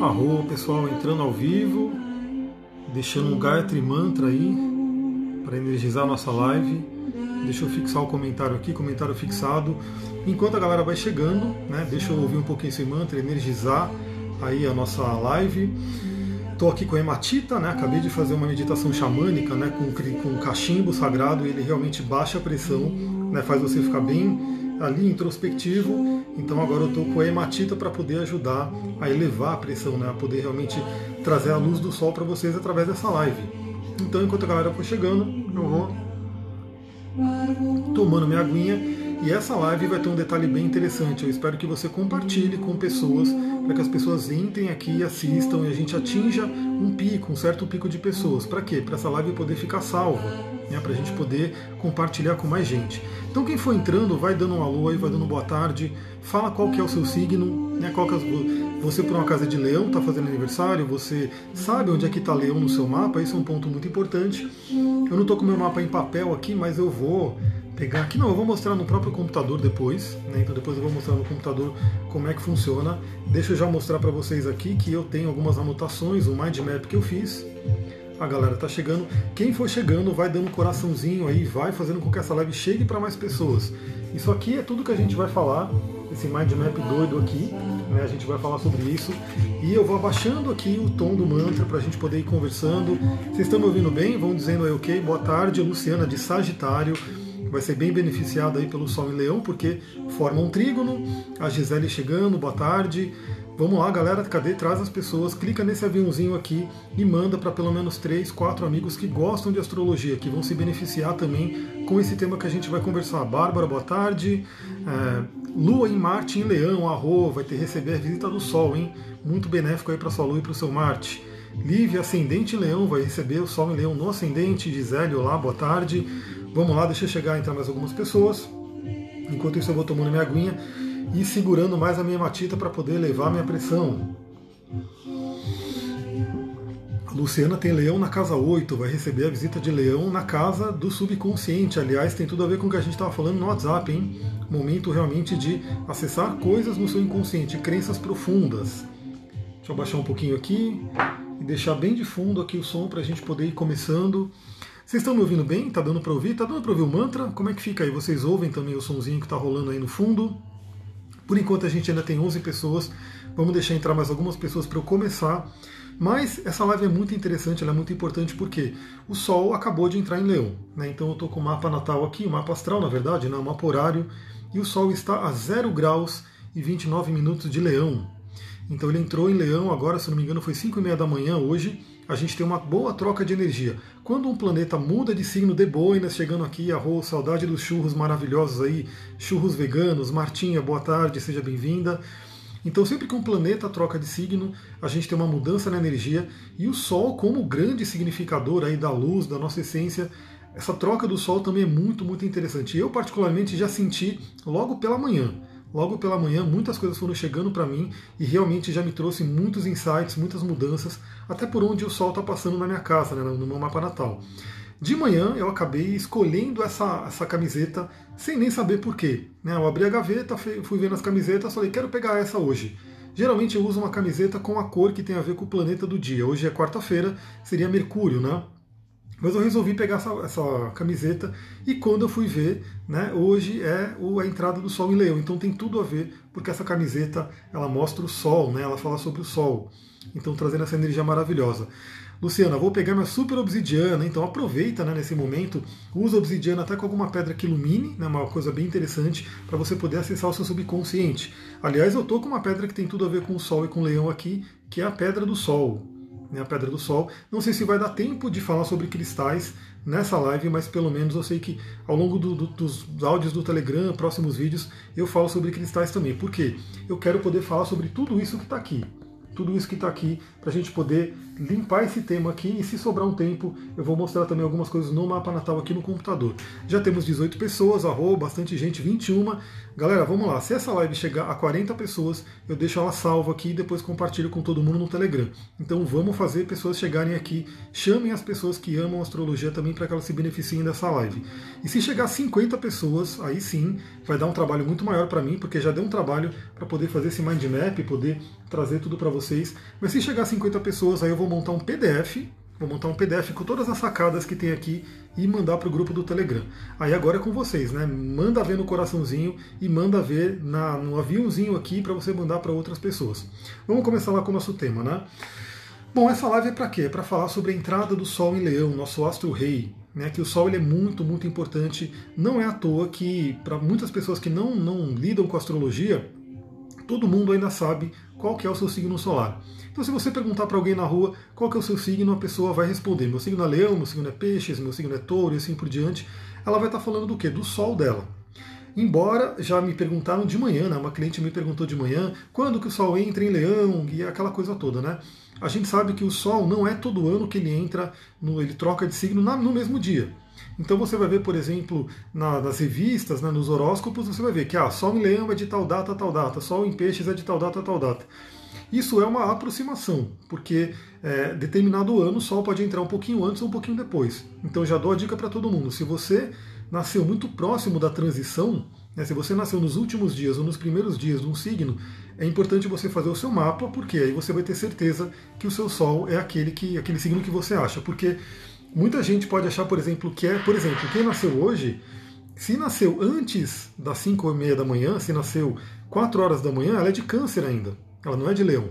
Arro, pessoal, entrando ao vivo, deixando um Gayatri Mantra aí para energizar a nossa live. Deixa eu fixar o comentário aqui, comentário fixado. Enquanto a galera vai chegando, né, deixa eu ouvir um pouquinho esse mantra, energizar aí a nossa live. Estou aqui com a hematita, né? Acabei de fazer uma meditação xamânica, né? Com, com cachimbo sagrado, ele realmente baixa a pressão, né? Faz você ficar bem ali introspectivo. Então agora eu estou com a hematita para poder ajudar a elevar a pressão, né? A poder realmente trazer a luz do sol para vocês através dessa live. Então enquanto a galera for chegando, eu vou tomando minha aguinha e essa live vai ter um detalhe bem interessante. Eu espero que você compartilhe com pessoas, para que as pessoas entrem aqui e assistam e a gente atinja um pico, um certo pico de pessoas. Para quê? Para essa live poder ficar salva, né? para a gente poder compartilhar com mais gente. Então quem for entrando, vai dando um alô aí, vai dando boa tarde, fala qual que é o seu signo, né? Qual que é, você por uma casa de leão está fazendo aniversário, você sabe onde é que está leão no seu mapa, isso é um ponto muito importante. Eu não estou com meu mapa em papel aqui, mas eu vou pegar aqui, não, eu vou mostrar no próprio computador depois, né? então depois eu vou mostrar no computador como é que funciona. Deixa eu já mostrar para vocês aqui que eu tenho algumas anotações, o mind map que eu fiz. A galera tá chegando. Quem for chegando, vai dando um coraçãozinho aí, vai fazendo com que essa live chegue para mais pessoas. Isso aqui é tudo que a gente vai falar, esse mind map doido aqui, né? A gente vai falar sobre isso. E eu vou abaixando aqui o tom do mantra para a gente poder ir conversando. Vocês estão me ouvindo bem? Vão dizendo aí, ok? Boa tarde, Luciana de Sagitário vai ser bem beneficiado aí pelo Sol em Leão, porque forma um trígono. A Gisele chegando, boa tarde. Vamos lá, galera, cadê? Traz as pessoas, clica nesse aviãozinho aqui e manda para pelo menos três, quatro amigos que gostam de astrologia, que vão se beneficiar também com esse tema que a gente vai conversar. Bárbara, boa tarde. É, Lua em Marte em Leão, Arro, vai ter receber a visita do Sol, hein? Muito benéfico aí para sua Lua e para o seu Marte. Lívia, ascendente em Leão, vai receber o Sol em Leão no ascendente. Gisele, olá, boa tarde. Vamos lá, deixa eu chegar, entrar mais algumas pessoas. Enquanto isso eu vou tomando minha aguinha e segurando mais a minha matita para poder elevar a minha pressão. A Luciana tem leão na casa 8, vai receber a visita de leão na casa do subconsciente. Aliás, tem tudo a ver com o que a gente estava falando no WhatsApp, hein? Momento realmente de acessar coisas no seu inconsciente, crenças profundas. Deixa eu baixar um pouquinho aqui e deixar bem de fundo aqui o som para a gente poder ir começando. Vocês estão me ouvindo bem? Tá dando para ouvir? Tá dando para ouvir o mantra? Como é que fica aí? Vocês ouvem também o sonzinho que está rolando aí no fundo? Por enquanto a gente ainda tem 11 pessoas. Vamos deixar entrar mais algumas pessoas para eu começar. Mas essa live é muito interessante, ela é muito importante porque o Sol acabou de entrar em Leão. Né? Então eu estou com o mapa natal aqui, o mapa astral na verdade, né? o mapa horário, e o Sol está a 0 graus e 29 minutos de Leão. Então ele entrou em Leão agora, se não me engano, foi 5 e meia da manhã hoje a gente tem uma boa troca de energia. Quando um planeta muda de signo de boinas, chegando aqui, arroz, saudade dos churros maravilhosos aí, churros veganos, Martinha, boa tarde, seja bem-vinda. Então, sempre que um planeta troca de signo, a gente tem uma mudança na energia e o Sol, como grande significador aí da luz, da nossa essência, essa troca do Sol também é muito, muito interessante. Eu, particularmente, já senti logo pela manhã logo pela manhã muitas coisas foram chegando para mim e realmente já me trouxe muitos insights, muitas mudanças, até por onde o sol está passando na minha casa, né, no meu mapa natal. De manhã eu acabei escolhendo essa, essa camiseta sem nem saber porquê. Né? Eu abri a gaveta, fui vendo as camisetas, falei, quero pegar essa hoje. Geralmente eu uso uma camiseta com a cor que tem a ver com o planeta do dia. Hoje é quarta-feira, seria Mercúrio, né? Mas eu resolvi pegar essa, essa, camiseta e quando eu fui ver, né, hoje é a entrada do Sol em Leão. Então tem tudo a ver, porque essa camiseta ela mostra o Sol, né, ela fala sobre o Sol. Então trazendo essa energia maravilhosa. Luciana, vou pegar minha super obsidiana, então aproveita né, nesse momento, usa obsidiana até com alguma pedra que ilumine, né, uma coisa bem interessante para você poder acessar o seu subconsciente. Aliás, eu tô com uma pedra que tem tudo a ver com o Sol e com o Leão aqui, que é a Pedra do Sol né, a Pedra do Sol. Não sei se vai dar tempo de falar sobre cristais nessa live, mas pelo menos eu sei que ao longo do, do, dos áudios do Telegram, próximos vídeos, eu falo sobre cristais também. Por quê? Eu quero poder falar sobre tudo isso que está aqui. tudo isso que está aqui para a gente poder limpar esse tema aqui e se sobrar um tempo eu vou mostrar também algumas coisas no mapa natal aqui no computador. Já temos 18 pessoas, arroba, bastante gente, 21. Galera, vamos lá. Se essa live chegar a 40 pessoas, eu deixo ela salva aqui e depois compartilho com todo mundo no Telegram. Então vamos fazer pessoas chegarem aqui. Chamem as pessoas que amam astrologia também para que elas se beneficiem dessa live. E se chegar a 50 pessoas, aí sim vai dar um trabalho muito maior para mim, porque já deu um trabalho para poder fazer esse mind map, poder trazer tudo para vocês. Mas se chegar a 50 pessoas, aí eu vou montar um PDF Vou montar um PDF com todas as sacadas que tem aqui e mandar para o grupo do Telegram. Aí agora é com vocês, né? Manda ver no coraçãozinho e manda ver na, no aviãozinho aqui para você mandar para outras pessoas. Vamos começar lá com o nosso tema, né? Bom, essa live é para quê? É para falar sobre a entrada do Sol em Leão, nosso astro rei. Né, que o Sol ele é muito, muito importante. Não é à toa que, para muitas pessoas que não, não lidam com astrologia, todo mundo ainda sabe qual que é o seu signo solar. Então, se você perguntar para alguém na rua qual que é o seu signo, a pessoa vai responder: meu signo é leão, meu signo é peixes, meu signo é touro e assim por diante. Ela vai estar tá falando do quê? Do sol dela. Embora já me perguntaram de manhã, né? uma cliente me perguntou de manhã quando que o Sol entra em Leão e aquela coisa toda, né? A gente sabe que o Sol não é todo ano que ele entra, no, ele troca de signo no mesmo dia. Então você vai ver, por exemplo, na, nas revistas, né, nos horóscopos, você vai ver que ah, Sol em Leão é de tal data, tal data, Sol em Peixes é de tal data, tal data. Isso é uma aproximação, porque é, determinado ano o Sol pode entrar um pouquinho antes ou um pouquinho depois. Então já dou a dica para todo mundo: se você nasceu muito próximo da transição, né, se você nasceu nos últimos dias ou nos primeiros dias de um signo, é importante você fazer o seu mapa, porque aí você vai ter certeza que o seu Sol é aquele, que, aquele signo que você acha. Porque muita gente pode achar, por exemplo, que é, por exemplo, quem nasceu hoje, se nasceu antes das 5 e meia da manhã, se nasceu 4 horas da manhã, ela é de câncer ainda. Ela não é de leão.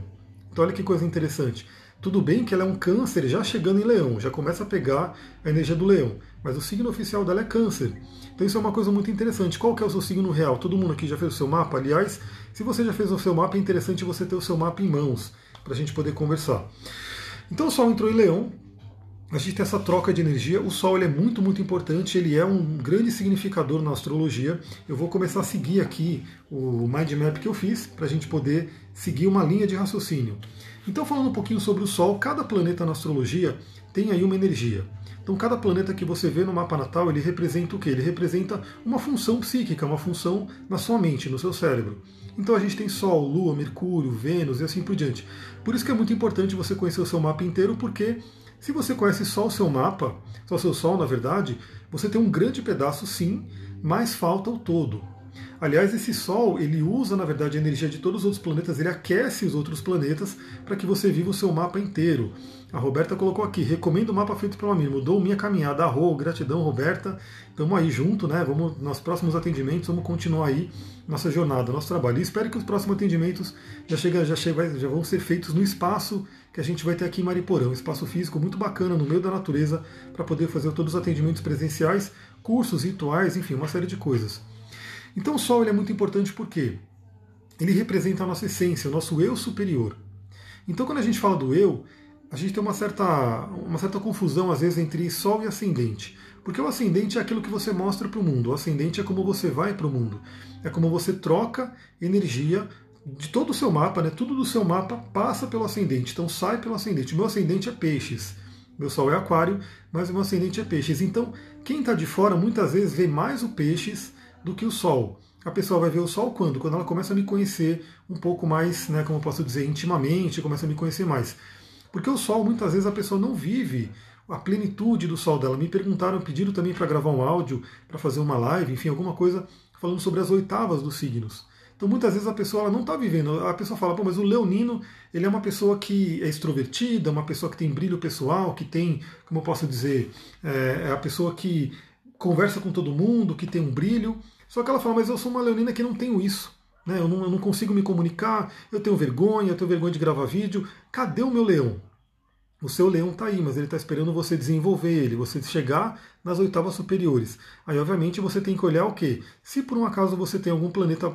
Então olha que coisa interessante. Tudo bem que ela é um câncer já chegando em leão, já começa a pegar a energia do leão, mas o signo oficial dela é câncer. Então isso é uma coisa muito interessante. Qual que é o seu signo real? Todo mundo aqui já fez o seu mapa? Aliás, se você já fez o seu mapa, é interessante você ter o seu mapa em mãos, para a gente poder conversar. Então o Sol entrou em leão, a gente tem essa troca de energia. O Sol ele é muito, muito importante, ele é um grande significador na astrologia. Eu vou começar a seguir aqui o mind map que eu fiz para a gente poder seguir uma linha de raciocínio. Então, falando um pouquinho sobre o Sol, cada planeta na astrologia tem aí uma energia. Então, cada planeta que você vê no mapa natal, ele representa o quê? Ele representa uma função psíquica, uma função na sua mente, no seu cérebro. Então, a gente tem Sol, Lua, Mercúrio, Vênus e assim por diante. Por isso que é muito importante você conhecer o seu mapa inteiro, porque se você conhece só o seu mapa, só o seu Sol, na verdade, você tem um grande pedaço sim, mas falta o todo. Aliás, esse Sol, ele usa, na verdade, a energia de todos os outros planetas, ele aquece os outros planetas para que você viva o seu mapa inteiro. A Roberta colocou aqui, recomendo o mapa feito pelo Amir, mudou minha caminhada, arro, gratidão, Roberta. Estamos aí junto, né? Vamos nos próximos atendimentos, vamos continuar aí nossa jornada, nosso trabalho. E espero que os próximos atendimentos já, chega, já, chega, já vão ser feitos no espaço que a gente vai ter aqui em Mariporã, um espaço físico muito bacana no meio da natureza para poder fazer todos os atendimentos presenciais, cursos, rituais, enfim, uma série de coisas. Então o Sol é muito importante porque ele representa a nossa essência, o nosso eu superior. Então quando a gente fala do eu, a gente tem uma certa, uma certa confusão às vezes entre Sol e ascendente. Porque o ascendente é aquilo que você mostra para o mundo, o ascendente é como você vai para o mundo. É como você troca energia de todo o seu mapa, né? tudo do seu mapa passa pelo ascendente, então sai pelo ascendente. Meu ascendente é peixes, meu sol é aquário, mas meu ascendente é peixes. Então, quem está de fora muitas vezes vê mais o peixes do que o Sol. A pessoa vai ver o Sol quando? Quando ela começa a me conhecer um pouco mais, né, como eu posso dizer, intimamente, começa a me conhecer mais. Porque o Sol, muitas vezes, a pessoa não vive a plenitude do Sol dela. Me perguntaram, pediram também para gravar um áudio, para fazer uma live, enfim, alguma coisa falando sobre as oitavas dos signos. Então, muitas vezes a pessoa ela não está vivendo. A pessoa fala, Pô, mas o leonino ele é uma pessoa que é extrovertida, uma pessoa que tem brilho pessoal, que tem, como eu posso dizer, é, é a pessoa que conversa com todo mundo, que tem um brilho. Só que ela fala, mas eu sou uma leonina que não tenho isso. Né? Eu, não, eu não consigo me comunicar, eu tenho vergonha, eu tenho vergonha de gravar vídeo. Cadê o meu leão? O seu leão está aí, mas ele está esperando você desenvolver ele, você chegar nas oitavas superiores. Aí, obviamente, você tem que olhar o quê? Se por um acaso você tem algum planeta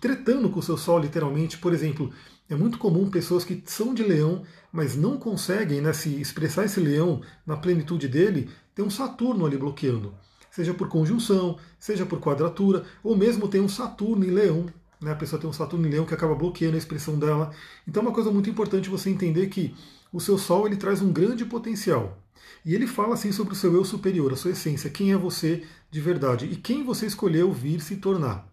tretando com o seu Sol, literalmente, por exemplo, é muito comum pessoas que são de leão, mas não conseguem né, se expressar esse leão na plenitude dele, tem um Saturno ali bloqueando. Seja por conjunção, seja por quadratura, ou mesmo tem um Saturno em leão. né? a pessoa tem um Saturno em Leão que acaba bloqueando a expressão dela. Então é uma coisa muito importante você entender que o seu Sol ele traz um grande potencial. E ele fala assim sobre o seu eu superior, a sua essência, quem é você de verdade e quem você escolheu vir se tornar.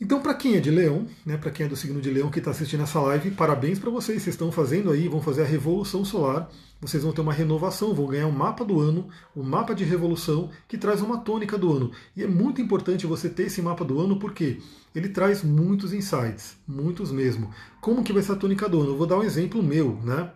Então, para quem é de Leão, né, para quem é do signo de Leão que está assistindo essa live, parabéns para vocês. Vocês estão fazendo aí, vão fazer a revolução solar. Vocês vão ter uma renovação, vão ganhar um mapa do ano, um mapa de revolução que traz uma tônica do ano. E é muito importante você ter esse mapa do ano porque ele traz muitos insights, muitos mesmo. Como que vai ser a tônica do ano? Eu vou dar um exemplo meu, né?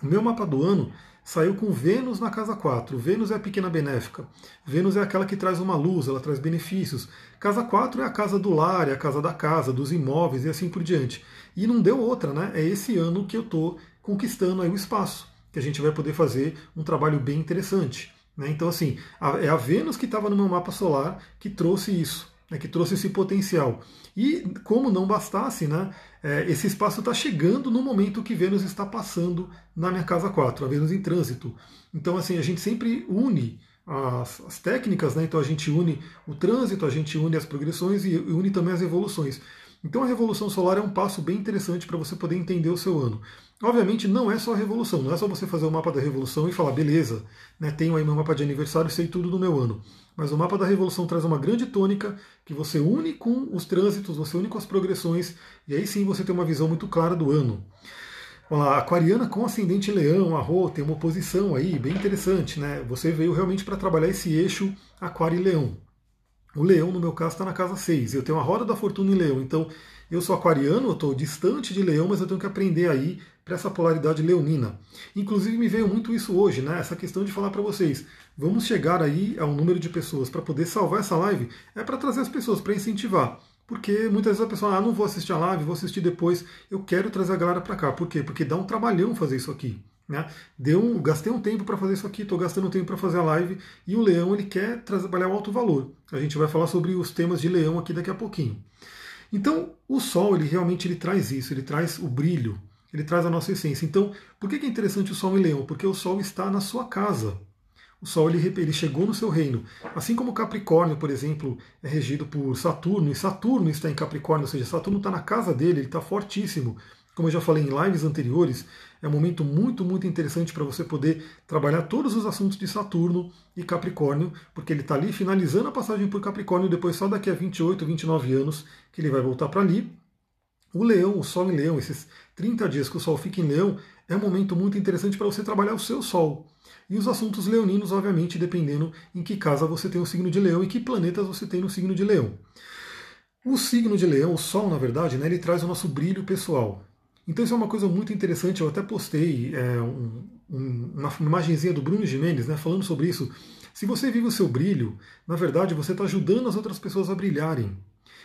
O meu mapa do ano saiu com Vênus na casa 4. Vênus é a pequena benéfica. Vênus é aquela que traz uma luz, ela traz benefícios. Casa 4 é a casa do lar, é a casa da casa, dos imóveis e assim por diante. E não deu outra, né? É esse ano que eu estou conquistando aí o espaço, que a gente vai poder fazer um trabalho bem interessante. Né? Então, assim, é a Vênus que estava no meu mapa solar que trouxe isso né, que trouxe esse potencial. E como não bastasse, né, é, esse espaço está chegando no momento que Vênus está passando na minha casa 4, a Vênus em trânsito. Então, assim, a gente sempre une as, as, técnicas, né? então a gente une o trânsito, a gente une as progressões e une também as evoluções. Então a revolução solar é um passo bem interessante para você poder entender o seu ano. Obviamente não é só a revolução, não é só você fazer o mapa da revolução e falar, beleza, né, tenho aí meu mapa de aniversário, sei tudo do meu ano. Mas o mapa da revolução traz uma grande tônica que você une com os trânsitos, você une com as progressões, e aí sim você tem uma visão muito clara do ano. A aquariana com ascendente leão, a Rô, tem uma oposição aí bem interessante, né? Você veio realmente para trabalhar esse eixo aquário e leão. O leão, no meu caso, está na casa 6. Eu tenho a roda da fortuna em leão, então eu sou aquariano, eu estou distante de leão, mas eu tenho que aprender aí para essa polaridade leonina. Inclusive me veio muito isso hoje, né? Essa questão de falar para vocês, vamos chegar aí a um número de pessoas para poder salvar essa live, é para trazer as pessoas, para incentivar. Porque muitas vezes a pessoa, ah, não vou assistir a live, vou assistir depois, eu quero trazer a galera para cá. Por quê? Porque dá um trabalhão fazer isso aqui. Né? Deu gastei um tempo para fazer isso aqui, estou gastando tempo para fazer a live e o leão ele quer trabalhar o alto valor. A gente vai falar sobre os temas de leão aqui daqui a pouquinho. Então, o Sol, ele realmente ele traz isso, ele traz o brilho, ele traz a nossa essência. Então, por que é interessante o Sol em Leão? Porque o Sol está na sua casa. O Sol ele, ele chegou no seu reino. Assim como Capricórnio, por exemplo, é regido por Saturno, e Saturno está em Capricórnio, ou seja, Saturno está na casa dele, ele está fortíssimo. Como eu já falei em lives anteriores, é um momento muito, muito interessante para você poder trabalhar todos os assuntos de Saturno e Capricórnio, porque ele está ali finalizando a passagem por Capricórnio, depois só daqui a 28, 29 anos que ele vai voltar para ali. O Leão, o Sol em Leão, esses 30 dias que o Sol fica em Leão, é um momento muito interessante para você trabalhar o seu Sol. E os assuntos leoninos, obviamente, dependendo em que casa você tem o signo de Leão e que planetas você tem no signo de Leão. O signo de Leão, o Sol, na verdade, né, ele traz o nosso brilho pessoal. Então isso é uma coisa muito interessante, eu até postei é, um, um, uma imagenzinha do Bruno Jimenez né, falando sobre isso. Se você vive o seu brilho, na verdade você está ajudando as outras pessoas a brilharem.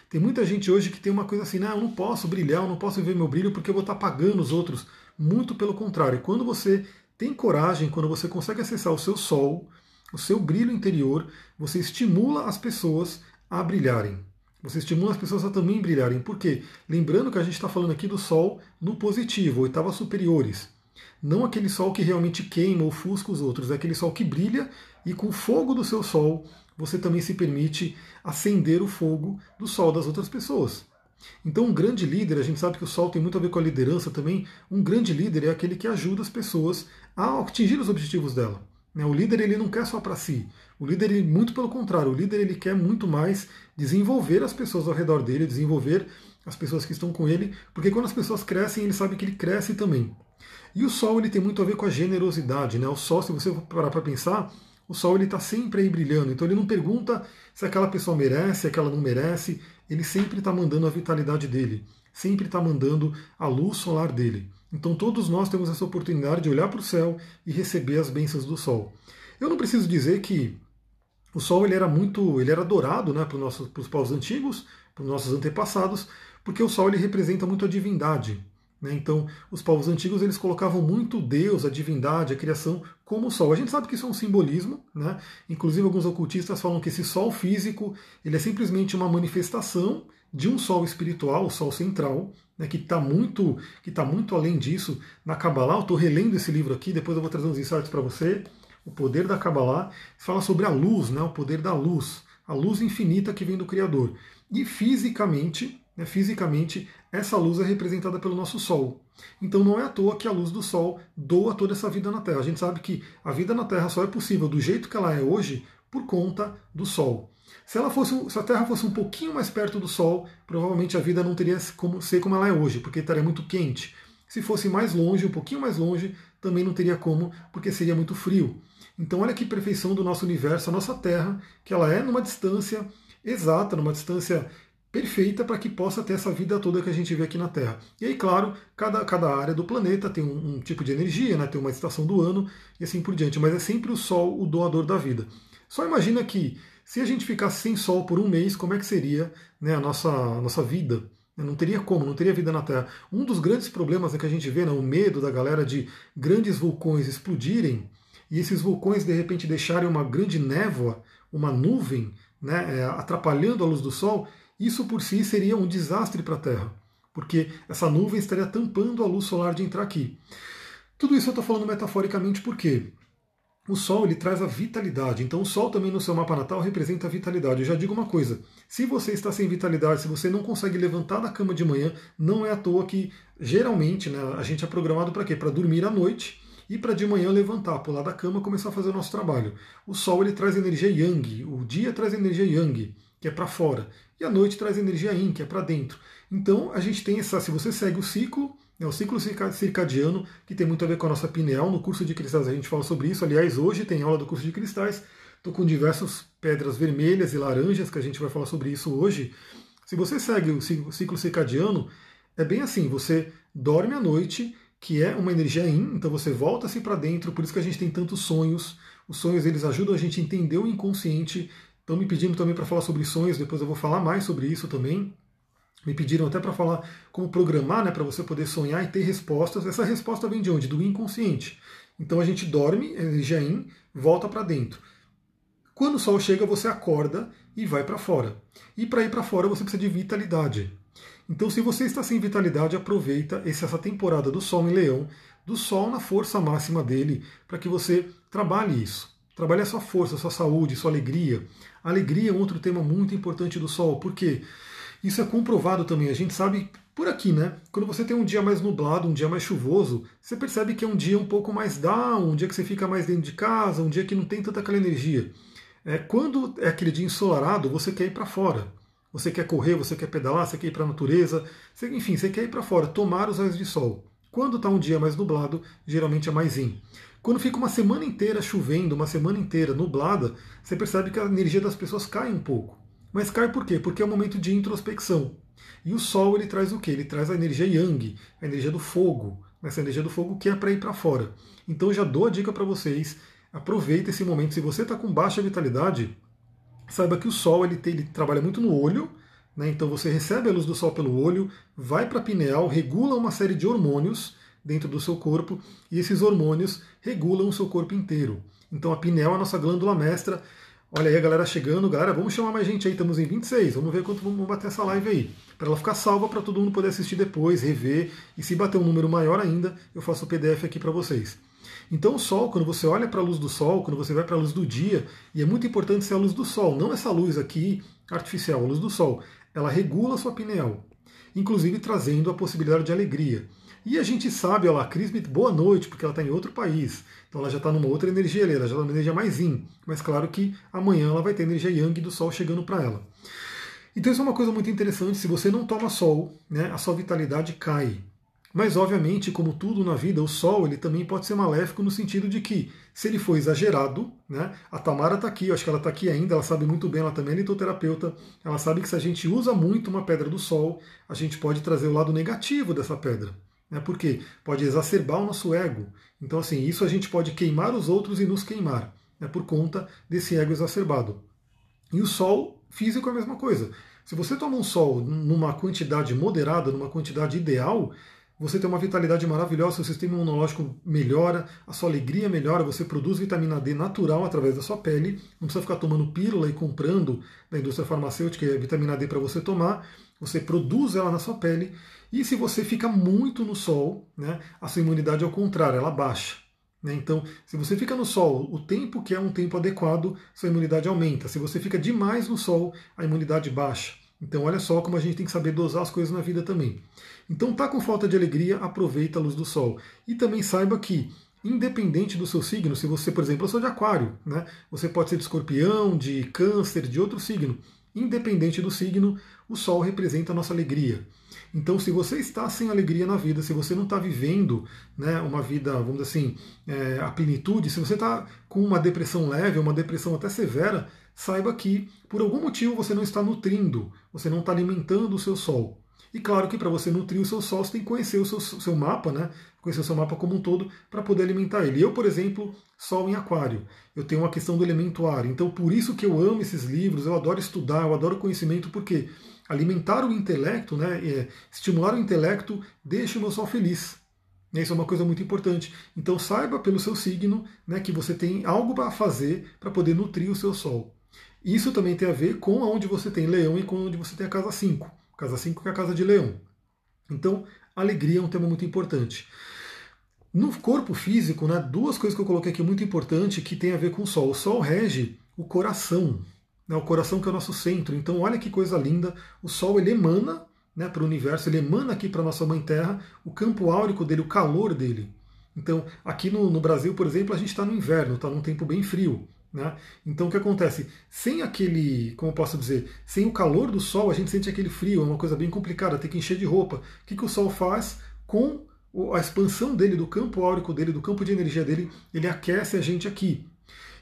Tem muita gente hoje que tem uma coisa assim, não, eu não posso brilhar, eu não posso ver meu brilho porque eu vou estar tá apagando os outros. Muito pelo contrário, quando você tem coragem, quando você consegue acessar o seu sol, o seu brilho interior, você estimula as pessoas a brilharem. Você estimula as pessoas a também brilharem. Por quê? Lembrando que a gente está falando aqui do Sol no positivo, oitavas superiores. Não aquele Sol que realmente queima ou ofusca os outros, é aquele Sol que brilha e com o fogo do seu Sol você também se permite acender o fogo do Sol das outras pessoas. Então, um grande líder, a gente sabe que o Sol tem muito a ver com a liderança também. Um grande líder é aquele que ajuda as pessoas a atingir os objetivos dela. Né? O líder ele não quer só para si. O líder, ele, muito pelo contrário, o líder ele quer muito mais desenvolver as pessoas ao redor dele, desenvolver as pessoas que estão com ele, porque quando as pessoas crescem, ele sabe que ele cresce também. E o Sol ele tem muito a ver com a generosidade, né? O Sol, se você parar para pensar, o Sol ele está sempre aí brilhando. Então ele não pergunta se aquela pessoa merece, se aquela não merece. Ele sempre está mandando a vitalidade dele, sempre está mandando a luz solar dele. Então todos nós temos essa oportunidade de olhar para o céu e receber as bênçãos do Sol. Eu não preciso dizer que o Sol ele era muito, ele era adorado, né, para os nossos, para os povos antigos, para os nossos antepassados, porque o Sol ele representa muito a divindade. Né? Então, os povos antigos eles colocavam muito Deus, a divindade, a criação como o Sol. A gente sabe que isso é um simbolismo, né? Inclusive alguns ocultistas falam que esse Sol físico ele é simplesmente uma manifestação de um Sol espiritual, o Sol central, né, que está muito, que tá muito além disso. Na Kabbalah, eu estou relendo esse livro aqui, depois eu vou trazer uns insights para você. O poder da Kabbalah fala sobre a luz, né, o poder da luz, a luz infinita que vem do Criador. E fisicamente, né, fisicamente, essa luz é representada pelo nosso Sol. Então não é à toa que a luz do Sol doa toda essa vida na Terra. A gente sabe que a vida na Terra só é possível do jeito que ela é hoje por conta do Sol. Se, ela fosse, se a Terra fosse um pouquinho mais perto do Sol, provavelmente a vida não teria como ser como ela é hoje, porque estaria muito quente. Se fosse mais longe, um pouquinho mais longe, também não teria como, porque seria muito frio. Então olha que perfeição do nosso universo, a nossa Terra, que ela é numa distância exata, numa distância perfeita para que possa ter essa vida toda que a gente vê aqui na Terra. E aí, claro, cada, cada área do planeta tem um, um tipo de energia, né, tem uma estação do ano e assim por diante, mas é sempre o Sol o doador da vida. Só imagina que se a gente ficasse sem Sol por um mês, como é que seria né, a, nossa, a nossa vida? Não teria como, não teria vida na Terra. Um dos grandes problemas é que a gente vê, né, o medo da galera de grandes vulcões explodirem e esses vulcões de repente deixarem uma grande névoa, uma nuvem, né, é, atrapalhando a luz do Sol, isso por si seria um desastre para a Terra, porque essa nuvem estaria tampando a luz solar de entrar aqui. Tudo isso eu estou falando metaforicamente porque o Sol ele traz a vitalidade. Então o Sol também no seu mapa natal representa a vitalidade. Eu já digo uma coisa: se você está sem vitalidade, se você não consegue levantar da cama de manhã, não é à toa que geralmente né, a gente é programado para quê? Para dormir à noite e para de manhã levantar, pular da cama, começar a fazer o nosso trabalho. O Sol ele traz energia Yang, o dia traz energia Yang, que é para fora e a noite traz energia yin, que é para dentro. Então a gente tem essa, se você segue o ciclo, é o ciclo circadiano, que tem muito a ver com a nossa pineal, no curso de cristais a gente fala sobre isso. Aliás, hoje tem aula do curso de cristais, estou com diversas pedras vermelhas e laranjas, que a gente vai falar sobre isso hoje. Se você segue o ciclo circadiano, é bem assim, você dorme à noite, que é uma energia yin, então você volta-se para dentro, por isso que a gente tem tantos sonhos. Os sonhos eles ajudam a gente a entender o inconsciente Estão me pedindo também para falar sobre sonhos, depois eu vou falar mais sobre isso também. Me pediram até para falar como programar, né, para você poder sonhar e ter respostas. Essa resposta vem de onde? Do inconsciente. Então a gente dorme, energia in, volta para dentro. Quando o sol chega, você acorda e vai para fora. E para ir para fora você precisa de vitalidade. Então, se você está sem vitalidade, aproveita essa temporada do Sol em Leão, do Sol na força máxima dele, para que você trabalhe isso. Trabalhe a sua força, a sua saúde, a sua alegria. A alegria é um outro tema muito importante do Sol, porque isso é comprovado também. A gente sabe por aqui, né? Quando você tem um dia mais nublado, um dia mais chuvoso, você percebe que é um dia um pouco mais down, um dia que você fica mais dentro de casa, um dia que não tem tanta aquela energia. É, quando é aquele dia ensolarado, você quer ir para fora. Você quer correr, você quer pedalar, você quer ir para a natureza, você, enfim, você quer ir para fora, tomar os raios de sol. Quando está um dia mais nublado, geralmente é mais in. Quando fica uma semana inteira chovendo, uma semana inteira nublada, você percebe que a energia das pessoas cai um pouco. Mas cai por quê? Porque é um momento de introspecção. E o Sol ele traz o quê? Ele traz a energia Yang, a energia do fogo, essa energia do fogo que é para ir para fora. Então eu já dou a dica para vocês, aproveita esse momento. Se você está com baixa vitalidade, saiba que o Sol ele, tem, ele trabalha muito no olho, né? então você recebe a luz do Sol pelo olho, vai para a pineal, regula uma série de hormônios dentro do seu corpo e esses hormônios regulam o seu corpo inteiro. Então a pineal é a nossa glândula mestra. Olha aí a galera chegando, galera, vamos chamar mais gente aí, estamos em 26, vamos ver quanto vamos bater essa live aí. Para ela ficar salva para todo mundo poder assistir depois, rever, e se bater um número maior ainda, eu faço o PDF aqui para vocês. Então o Sol, quando você olha para a luz do Sol, quando você vai para a luz do dia, e é muito importante ser a luz do Sol, não essa luz aqui artificial, a luz do Sol, ela regula a sua pineal, inclusive trazendo a possibilidade de alegria. E a gente sabe, olha lá, Cris, boa noite, porque ela está em outro país. Então ela já está numa outra energia ali, ela já está numa energia mais yin. Mas claro que amanhã ela vai ter energia yang do sol chegando para ela. Então isso é uma coisa muito interessante. Se você não toma sol, né, a sua vitalidade cai. Mas obviamente, como tudo na vida, o sol ele também pode ser maléfico no sentido de que, se ele for exagerado, né, a Tamara está aqui, eu acho que ela está aqui ainda, ela sabe muito bem, ela também é litoterapeuta, ela sabe que se a gente usa muito uma pedra do sol, a gente pode trazer o lado negativo dessa pedra. Né? Porque pode exacerbar o nosso ego. Então, assim, isso a gente pode queimar os outros e nos queimar, né? por conta desse ego exacerbado. E o sol físico é a mesma coisa. Se você toma um sol numa quantidade moderada, numa quantidade ideal, você tem uma vitalidade maravilhosa, seu sistema imunológico melhora, a sua alegria melhora, você produz vitamina D natural através da sua pele, não precisa ficar tomando pílula e comprando da indústria farmacêutica vitamina D para você tomar, você produz ela na sua pele e se você fica muito no sol, né, a sua imunidade, ao contrário, ela baixa. Né? Então, se você fica no sol o tempo que é um tempo adequado, sua imunidade aumenta. Se você fica demais no sol, a imunidade baixa. Então olha só como a gente tem que saber dosar as coisas na vida também. Então tá com falta de alegria, aproveita a luz do sol. E também saiba que independente do seu signo, se você, por exemplo, eu sou de aquário, né? Você pode ser de escorpião, de câncer, de outro signo. Independente do signo, o sol representa a nossa alegria. Então, se você está sem alegria na vida, se você não está vivendo né, uma vida, vamos dizer assim, é, a plenitude, se você está com uma depressão leve, uma depressão até severa, saiba que por algum motivo você não está nutrindo, você não está alimentando o seu sol. E claro que para você nutrir o seu sol, você tem que conhecer o seu, seu mapa, né? Conhecer o seu mapa como um todo para poder alimentar ele. Eu, por exemplo, sol em aquário. Eu tenho uma questão do elemento ar. Então, por isso que eu amo esses livros, eu adoro estudar, eu adoro conhecimento, porque alimentar o intelecto, né, é, estimular o intelecto, deixa o meu sol feliz. Isso é uma coisa muito importante. Então saiba pelo seu signo né, que você tem algo para fazer para poder nutrir o seu sol. Isso também tem a ver com onde você tem leão e com onde você tem a casa 5. Casa 5 que é a casa de leão. Então, alegria é um tema muito importante. No corpo físico, né, duas coisas que eu coloquei aqui muito importante que tem a ver com o Sol. O Sol rege o coração, né, o coração que é o nosso centro. Então, olha que coisa linda. O Sol ele emana né, para o universo, ele emana aqui para nossa Mãe Terra o campo áurico dele, o calor dele. Então, aqui no, no Brasil, por exemplo, a gente está no inverno, está num tempo bem frio. Né? Então o que acontece? Sem aquele, como eu posso dizer, sem o calor do sol, a gente sente aquele frio, é uma coisa bem complicada, tem que encher de roupa. O que, que o sol faz com a expansão dele, do campo áurico dele, do campo de energia dele, ele aquece a gente aqui.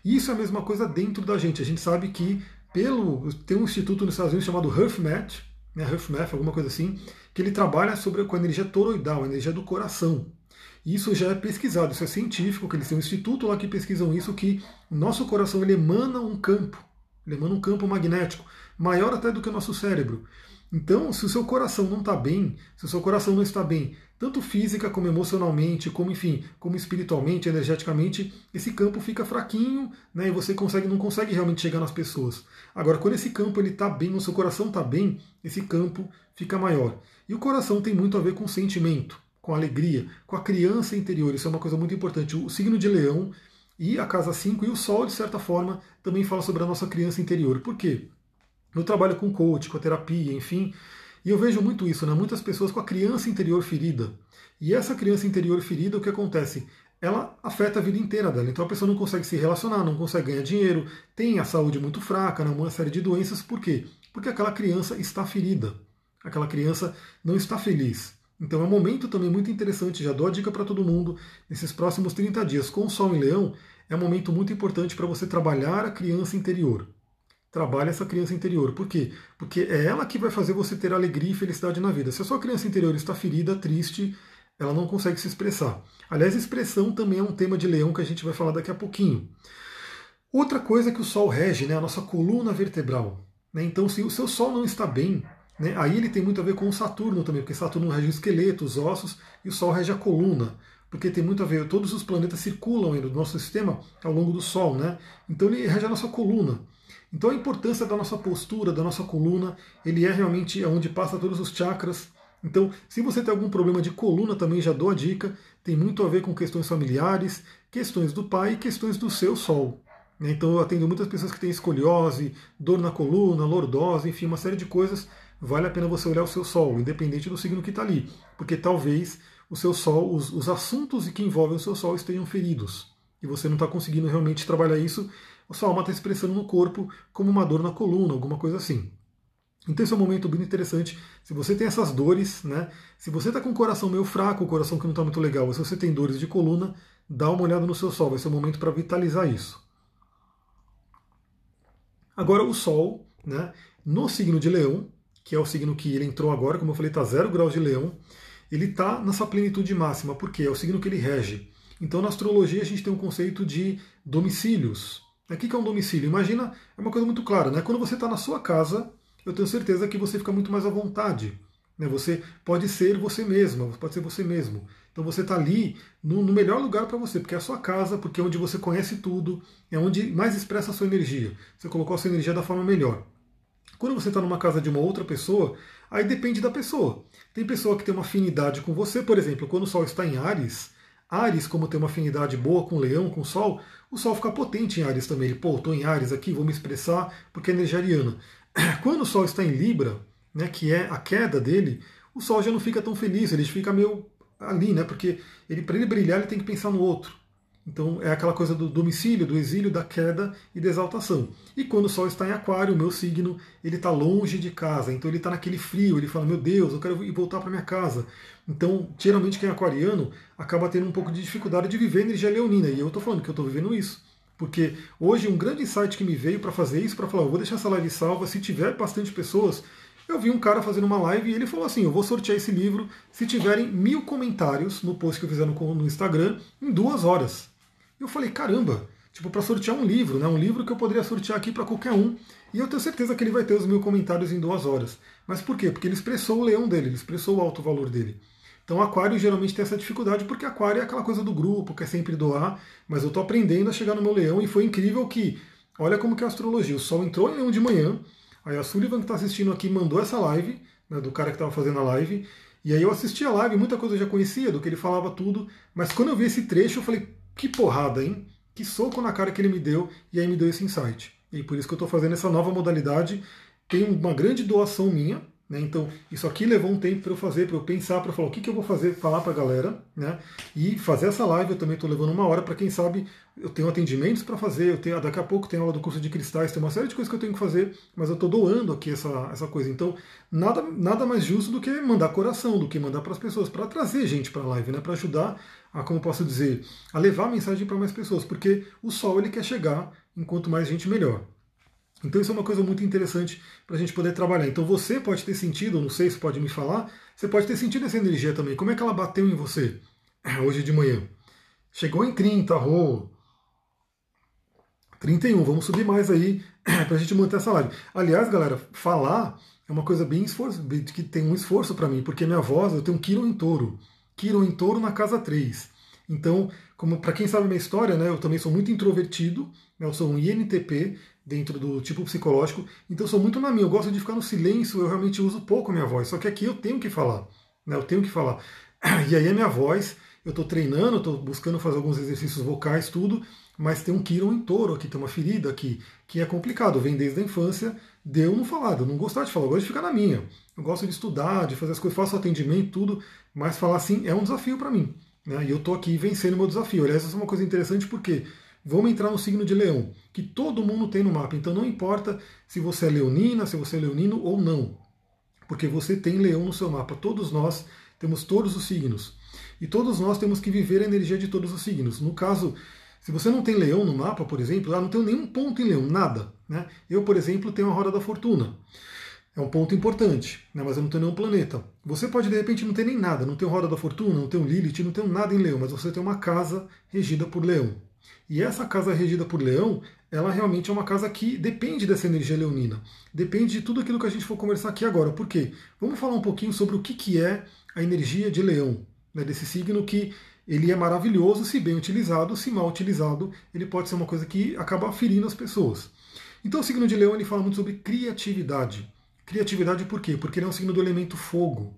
E isso é a mesma coisa dentro da gente. A gente sabe que pelo tem um instituto nos Estados Unidos chamado HearthMath, né, HearthMath, alguma coisa assim, que ele trabalha sobre com a energia toroidal, a energia do coração. Isso já é pesquisado, isso é científico, que eles têm um instituto lá que pesquisam isso, que o nosso coração ele emana um campo, ele emana um campo magnético, maior até do que o nosso cérebro. Então, se o seu coração não está bem, se o seu coração não está bem, tanto física como emocionalmente, como enfim, como espiritualmente, energeticamente, esse campo fica fraquinho, né, e você consegue, não consegue realmente chegar nas pessoas. Agora, quando esse campo ele está bem, o seu coração está bem, esse campo fica maior. E o coração tem muito a ver com sentimento com alegria, com a criança interior. Isso é uma coisa muito importante. O signo de Leão e a casa 5 e o Sol, de certa forma, também fala sobre a nossa criança interior. Por quê? Eu trabalho com coach, com terapia, enfim, e eu vejo muito isso, né? Muitas pessoas com a criança interior ferida. E essa criança interior ferida, o que acontece? Ela afeta a vida inteira dela. Então a pessoa não consegue se relacionar, não consegue ganhar dinheiro, tem a saúde muito fraca, né? uma série de doenças. Por quê? Porque aquela criança está ferida. Aquela criança não está feliz. Então é um momento também muito interessante, já dou a dica para todo mundo, nesses próximos 30 dias com o Sol em Leão, é um momento muito importante para você trabalhar a criança interior. Trabalhe essa criança interior. Por quê? Porque é ela que vai fazer você ter alegria e felicidade na vida. Se a sua criança interior está ferida, triste, ela não consegue se expressar. Aliás, expressão também é um tema de leão que a gente vai falar daqui a pouquinho. Outra coisa que o Sol rege, né, a nossa coluna vertebral. Né? Então, se o seu Sol não está bem, né? Aí ele tem muito a ver com o Saturno também, porque Saturno rege o esqueleto, os ossos, e o Sol rege a coluna, porque tem muito a ver, todos os planetas circulam ainda do nosso sistema ao longo do Sol, né? Então ele rege a nossa coluna. Então a importância da nossa postura, da nossa coluna, ele é realmente onde passa todos os chakras. Então, se você tem algum problema de coluna, também já dou a dica, tem muito a ver com questões familiares, questões do pai e questões do seu Sol. Né? Então eu atendo muitas pessoas que têm escoliose, dor na coluna, lordose, enfim, uma série de coisas vale a pena você olhar o seu Sol, independente do signo que está ali, porque talvez o seu Sol, os, os assuntos que envolvem o seu Sol estejam feridos e você não está conseguindo realmente trabalhar isso, sua alma está expressando no corpo como uma dor na coluna, alguma coisa assim. Então esse é um momento bem interessante. Se você tem essas dores, né? Se você está com o coração meio fraco, o coração que não está muito legal, se você tem dores de coluna, dá uma olhada no seu Sol, vai ser um momento para vitalizar isso. Agora o Sol, né? No signo de Leão, que é o signo que ele entrou agora, como eu falei, está zero graus de leão, ele está nessa plenitude máxima, porque é o signo que ele rege. Então, na astrologia, a gente tem um conceito de domicílios. O que é um domicílio? Imagina, é uma coisa muito clara, né? Quando você está na sua casa, eu tenho certeza que você fica muito mais à vontade. Né? Você pode ser você mesma, pode ser você mesmo. Então você está ali no, no, melhor lugar para você, porque é a sua casa, porque é onde você conhece tudo, é onde mais expressa a sua energia. Você colocou a sua energia da forma melhor. Quando você está numa casa de uma outra pessoa, aí depende da pessoa. Tem pessoa que tem uma afinidade com você, por exemplo, quando o Sol está em Ares, Ares, como tem uma afinidade boa com o Leão, com o Sol, o Sol fica potente em Ares também. Ele, pô, estou em Ares aqui, vou me expressar, porque é energia ariana. Quando o Sol está em Libra, né, que é a queda dele, o Sol já não fica tão feliz, ele fica meio ali, né? Porque ele para ele brilhar ele tem que pensar no outro. Então é aquela coisa do domicílio, do exílio, da queda e da exaltação. E quando o Sol está em Aquário, o meu signo, ele está longe de casa, então ele está naquele frio, ele fala, meu Deus, eu quero ir voltar para minha casa. Então, geralmente quem é aquariano acaba tendo um pouco de dificuldade de viver energia leonina, e eu estou falando que eu estou vivendo isso. Porque hoje um grande insight que me veio para fazer isso, para falar, vou deixar essa live salva, se tiver bastante pessoas, eu vi um cara fazendo uma live e ele falou assim: eu vou sortear esse livro se tiverem mil comentários no post que eu fizer no, no Instagram em duas horas. Eu falei, caramba, tipo, para sortear um livro, né? Um livro que eu poderia sortear aqui para qualquer um. E eu tenho certeza que ele vai ter os mil comentários em duas horas. Mas por quê? Porque ele expressou o leão dele, ele expressou o alto valor dele. Então, aquário geralmente tem essa dificuldade, porque aquário é aquela coisa do grupo, quer sempre doar, mas eu estou aprendendo a chegar no meu leão, e foi incrível que, olha como que é a astrologia, o sol entrou em leão de manhã, aí a Sullivan que está assistindo aqui mandou essa live, né, do cara que estava fazendo a live, e aí eu assisti a live, muita coisa eu já conhecia, do que ele falava tudo, mas quando eu vi esse trecho, eu falei, que porrada, hein? Que soco na cara que ele me deu e aí me deu esse insight. E por isso que eu estou fazendo essa nova modalidade. Tem uma grande doação minha, né? Então, isso aqui levou um tempo para eu fazer, para eu pensar, para falar o que, que eu vou fazer, falar para a galera, né? E fazer essa live eu também estou levando uma hora para quem sabe eu tenho atendimentos para fazer, eu tenho daqui a pouco tem aula do curso de cristais, tem uma série de coisas que eu tenho que fazer, mas eu estou doando aqui essa, essa coisa. Então, nada, nada mais justo do que mandar coração, do que mandar para as pessoas, para trazer gente para a live, né? Para ajudar a, como posso dizer, a levar a mensagem para mais pessoas, porque o sol ele quer chegar, enquanto mais gente melhor. Então isso é uma coisa muito interessante para a gente poder trabalhar. Então você pode ter sentido, não sei se pode me falar, você pode ter sentido essa energia também. Como é que ela bateu em você hoje de manhã? Chegou em 30, oh, 31, vamos subir mais aí para a gente manter essa live. Aliás, galera, falar é uma coisa bem esforço, que tem um esforço para mim, porque minha voz, eu tenho um quilo em touro. Quilo em touro na casa 3. Então, como para quem sabe minha história, né, eu também sou muito introvertido, né, eu sou um INTP dentro do tipo psicológico, então sou muito na minha, eu gosto de ficar no silêncio, eu realmente uso pouco a minha voz, só que aqui eu tenho que falar, né, eu tenho que falar. E aí a minha voz, eu estou treinando, estou buscando fazer alguns exercícios vocais, tudo, mas tem um Kiron em touro aqui, tem uma ferida aqui, que é complicado, vem desde a infância, deu no falado, eu não gostar de falar, eu gosto de ficar na minha. Eu gosto de estudar, de fazer as coisas, faço atendimento, tudo, mas falar assim é um desafio para mim. Né? E eu estou aqui vencendo o meu desafio. Aliás, isso é uma coisa interessante porque vamos entrar no signo de leão, que todo mundo tem no mapa. Então não importa se você é leonina, se você é leonino ou não. Porque você tem leão no seu mapa. Todos nós temos todos os signos. E todos nós temos que viver a energia de todos os signos. No caso, se você não tem leão no mapa, por exemplo, ah, não tem nenhum ponto em leão, nada. Né? Eu, por exemplo, tenho a roda da fortuna. É um ponto importante, né? mas eu não tenho nenhum planeta. Você pode, de repente, não ter nem nada, não ter roda da fortuna, não ter um Lilith, não ter nada em leão, mas você tem uma casa regida por leão. E essa casa regida por leão, ela realmente é uma casa que depende dessa energia leonina. Depende de tudo aquilo que a gente for conversar aqui agora. Por quê? Vamos falar um pouquinho sobre o que, que é a energia de leão, né? desse signo que ele é maravilhoso se bem utilizado, se mal utilizado, ele pode ser uma coisa que acaba ferindo as pessoas. Então o signo de leão ele fala muito sobre criatividade. Criatividade por quê? Porque ele é um signo do elemento fogo.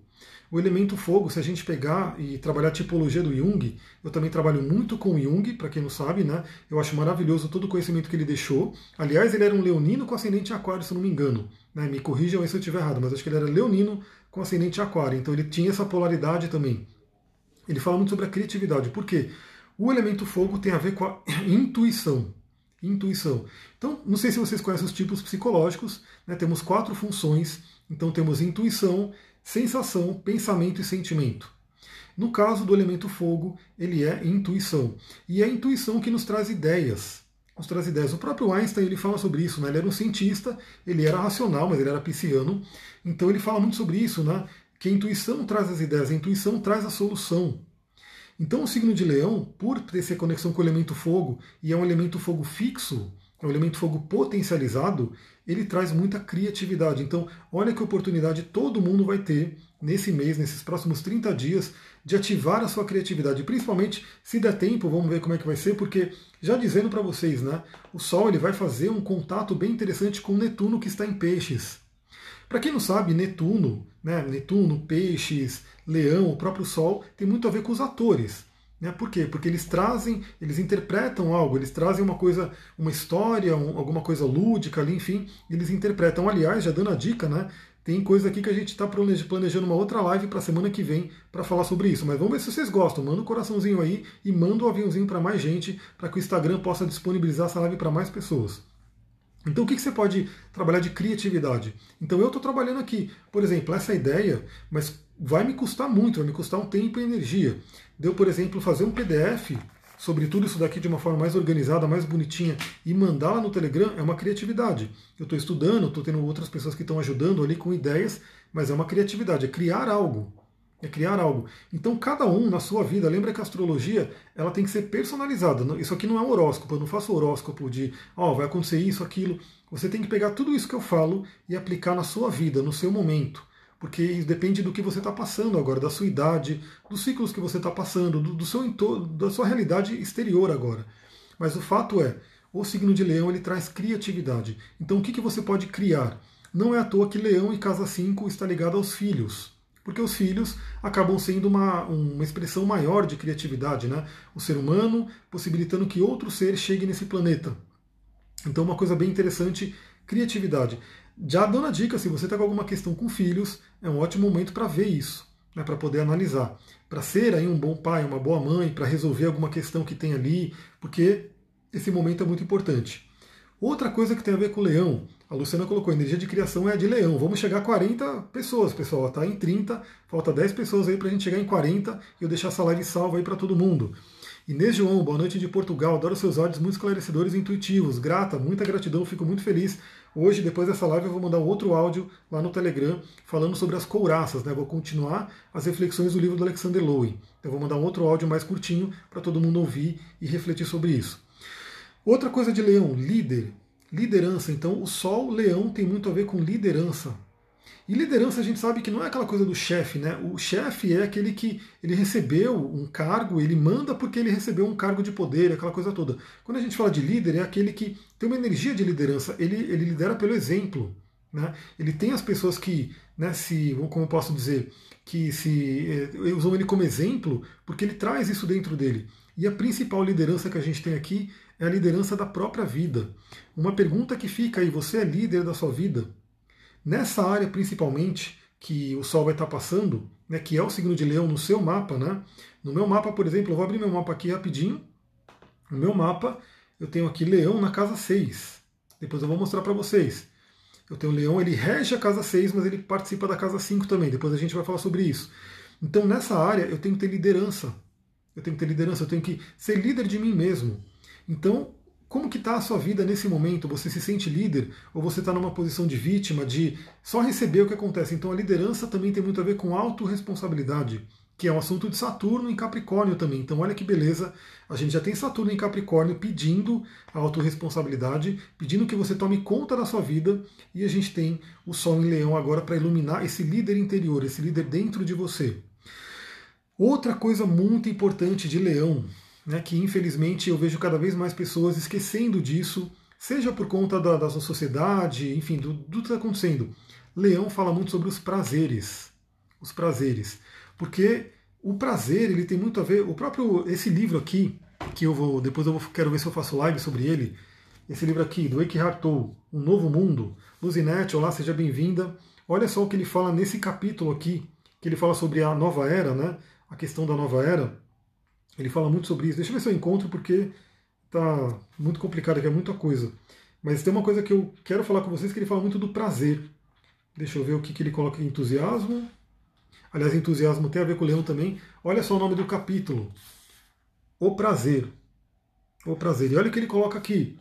O elemento fogo, se a gente pegar e trabalhar a tipologia do Jung, eu também trabalho muito com Jung, para quem não sabe, né? Eu acho maravilhoso todo o conhecimento que ele deixou. Aliás, ele era um leonino com ascendente aquário, se não me engano. Né? Me corrijam se eu estiver errado, mas acho que ele era leonino com ascendente aquário. Então ele tinha essa polaridade também. Ele fala muito sobre a criatividade. Por quê? O elemento fogo tem a ver com a intuição intuição. Então, não sei se vocês conhecem os tipos psicológicos, né? temos quatro funções, então temos intuição, sensação, pensamento e sentimento. No caso do elemento fogo, ele é intuição. E é a intuição que nos traz ideias. Nos traz ideias. O próprio Einstein ele fala sobre isso, né? ele era um cientista, ele era racional, mas ele era pisciano. Então ele fala muito sobre isso, né? que a intuição traz as ideias, a intuição traz a solução. Então o signo de leão, por ter essa conexão com o elemento fogo, e é um elemento fogo fixo, é um elemento fogo potencializado, ele traz muita criatividade. Então, olha que oportunidade todo mundo vai ter nesse mês, nesses próximos 30 dias, de ativar a sua criatividade. Principalmente, se der tempo, vamos ver como é que vai ser, porque já dizendo para vocês, né, o Sol ele vai fazer um contato bem interessante com Netuno que está em peixes. Para quem não sabe, Netuno, né, Netuno, Peixes, Leão, o próprio Sol, tem muito a ver com os atores. Né? Por quê? Porque eles trazem, eles interpretam algo, eles trazem uma coisa, uma história, um, alguma coisa lúdica ali, enfim, eles interpretam. Aliás, já dando a dica, né? Tem coisa aqui que a gente está planejando uma outra live para semana que vem para falar sobre isso. Mas vamos ver se vocês gostam. Manda um coraçãozinho aí e manda um aviãozinho para mais gente, para que o Instagram possa disponibilizar essa live para mais pessoas. Então, o que, que você pode trabalhar de criatividade? Então, eu estou trabalhando aqui, por exemplo, essa ideia, mas vai me custar muito, vai me custar um tempo e energia. Deu, por exemplo, fazer um PDF sobre tudo isso daqui de uma forma mais organizada, mais bonitinha e mandar lá no Telegram é uma criatividade. Eu estou estudando, estou tendo outras pessoas que estão ajudando ali com ideias, mas é uma criatividade, é criar algo. É criar algo. Então cada um na sua vida, lembra que a astrologia ela tem que ser personalizada. Isso aqui não é um horóscopo, eu não faço horóscopo de ó, oh, vai acontecer isso, aquilo. Você tem que pegar tudo isso que eu falo e aplicar na sua vida, no seu momento porque depende do que você está passando agora, da sua idade, dos ciclos que você está passando, do, do, seu entorno, da sua realidade exterior agora. Mas o fato é, o signo de leão ele traz criatividade. Então o que, que você pode criar? Não é à toa que leão e casa 5 está ligado aos filhos. Porque os filhos acabam sendo uma, uma expressão maior de criatividade, né? O ser humano possibilitando que outro ser chegue nesse planeta. Então, uma coisa bem interessante, criatividade. Já dando a dica, se você está com alguma questão com filhos, é um ótimo momento para ver isso, né, para poder analisar. Para ser aí um bom pai, uma boa mãe, para resolver alguma questão que tem ali, porque esse momento é muito importante. Outra coisa que tem a ver com o leão, a Luciana colocou, energia de criação é a de leão. Vamos chegar a 40 pessoas, pessoal. Está em 30, falta 10 pessoas aí para a gente chegar em 40 e eu deixar essa live salva aí para todo mundo. Inês João, boa noite de Portugal. Adoro seus áudios muito esclarecedores e intuitivos. Grata, muita gratidão, fico muito feliz. Hoje, depois dessa live, eu vou mandar outro áudio lá no Telegram falando sobre as couraças. Né? Vou continuar as reflexões do livro do Alexander Lowen. Eu vou mandar um outro áudio mais curtinho para todo mundo ouvir e refletir sobre isso. Outra coisa de leão, líder. Liderança. Então, o Sol, leão, tem muito a ver com liderança. E liderança a gente sabe que não é aquela coisa do chefe, né? O chefe é aquele que ele recebeu um cargo, ele manda porque ele recebeu um cargo de poder, aquela coisa toda. Quando a gente fala de líder, é aquele que tem uma energia de liderança, ele, ele lidera pelo exemplo. Né? Ele tem as pessoas que, né, se, como eu posso dizer, que se eh, usam ele como exemplo, porque ele traz isso dentro dele. E a principal liderança que a gente tem aqui é a liderança da própria vida. Uma pergunta que fica aí: você é líder da sua vida? Nessa área principalmente que o Sol vai estar passando, né, que é o signo de Leão no seu mapa, né? No meu mapa, por exemplo, eu vou abrir meu mapa aqui rapidinho. No meu mapa, eu tenho aqui Leão na casa 6. Depois eu vou mostrar para vocês. Eu tenho Leão, ele rege a casa 6, mas ele participa da casa 5 também. Depois a gente vai falar sobre isso. Então, nessa área, eu tenho que ter liderança. Eu tenho que ter liderança, eu tenho que ser líder de mim mesmo. Então, como que está a sua vida nesse momento? Você se sente líder ou você está numa posição de vítima, de só receber o que acontece? Então a liderança também tem muito a ver com autorresponsabilidade, que é um assunto de Saturno em Capricórnio também. Então olha que beleza, a gente já tem Saturno em Capricórnio pedindo a autorresponsabilidade, pedindo que você tome conta da sua vida, e a gente tem o Sol em Leão agora para iluminar esse líder interior, esse líder dentro de você. Outra coisa muito importante de Leão, né, que infelizmente eu vejo cada vez mais pessoas esquecendo disso, seja por conta da, da sociedade, enfim, do, do que está acontecendo. Leão fala muito sobre os prazeres, os prazeres, porque o prazer ele tem muito a ver. O próprio esse livro aqui que eu vou depois eu vou, quero ver se eu faço live sobre ele. Esse livro aqui do Eckhart Tolle, Um Novo Mundo. Luzinete, olá, seja bem-vinda. Olha só o que ele fala nesse capítulo aqui, que ele fala sobre a nova era, né? A questão da nova era. Ele fala muito sobre isso. Deixa eu ver se eu encontro, porque tá muito complicado aqui, é muita coisa. Mas tem uma coisa que eu quero falar com vocês que ele fala muito do prazer. Deixa eu ver o que, que ele coloca em entusiasmo. Aliás, entusiasmo tem a ver com o leão também. Olha só o nome do capítulo. O prazer. O prazer. E olha o que ele coloca aqui.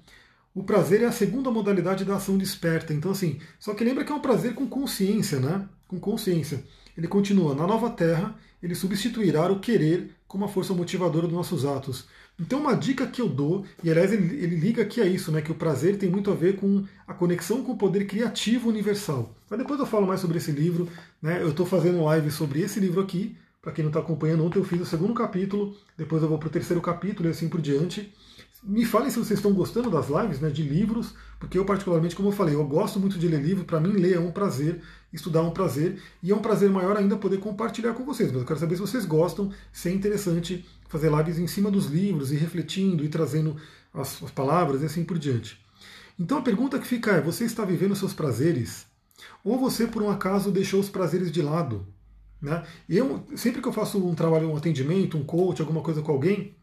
O prazer é a segunda modalidade da ação desperta. Então, assim, só que lembra que é um prazer com consciência, né? Com consciência. Ele continua. Na nova terra, ele substituirá o querer como a força motivadora dos nossos atos. Então, uma dica que eu dou, e aliás ele, ele, liga aqui a isso, né, que o prazer tem muito a ver com a conexão com o poder criativo universal. Mas depois eu falo mais sobre esse livro. Né, eu estou fazendo live sobre esse livro aqui. Para quem não está acompanhando, ontem eu fiz o segundo capítulo, depois eu vou para o terceiro capítulo e assim por diante. Me falem se vocês estão gostando das lives, né, de livros, porque eu particularmente, como eu falei, eu gosto muito de ler livro, para mim ler é um prazer, estudar é um prazer, e é um prazer maior ainda poder compartilhar com vocês, mas eu quero saber se vocês gostam, se é interessante fazer lives em cima dos livros, e refletindo, e trazendo as, as palavras e assim por diante. Então a pergunta que fica é, você está vivendo seus prazeres? ou você por um acaso deixou os prazeres de lado. Né? Eu sempre que eu faço um trabalho, um atendimento, um coach, alguma coisa com alguém,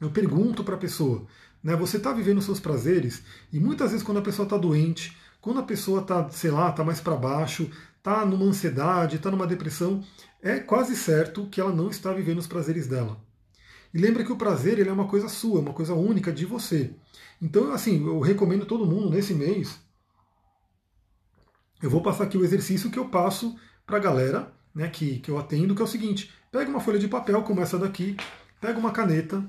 eu pergunto para a pessoa, né, você está vivendo os seus prazeres? E muitas vezes quando a pessoa está doente, quando a pessoa está, sei lá, está mais para baixo, está numa ansiedade, está numa depressão, é quase certo que ela não está vivendo os prazeres dela. E lembra que o prazer ele é uma coisa sua, uma coisa única de você. Então, assim, eu recomendo todo mundo nesse mês. Eu vou passar aqui o exercício que eu passo para a galera né, que, que eu atendo, que é o seguinte: pega uma folha de papel, como essa daqui, pega uma caneta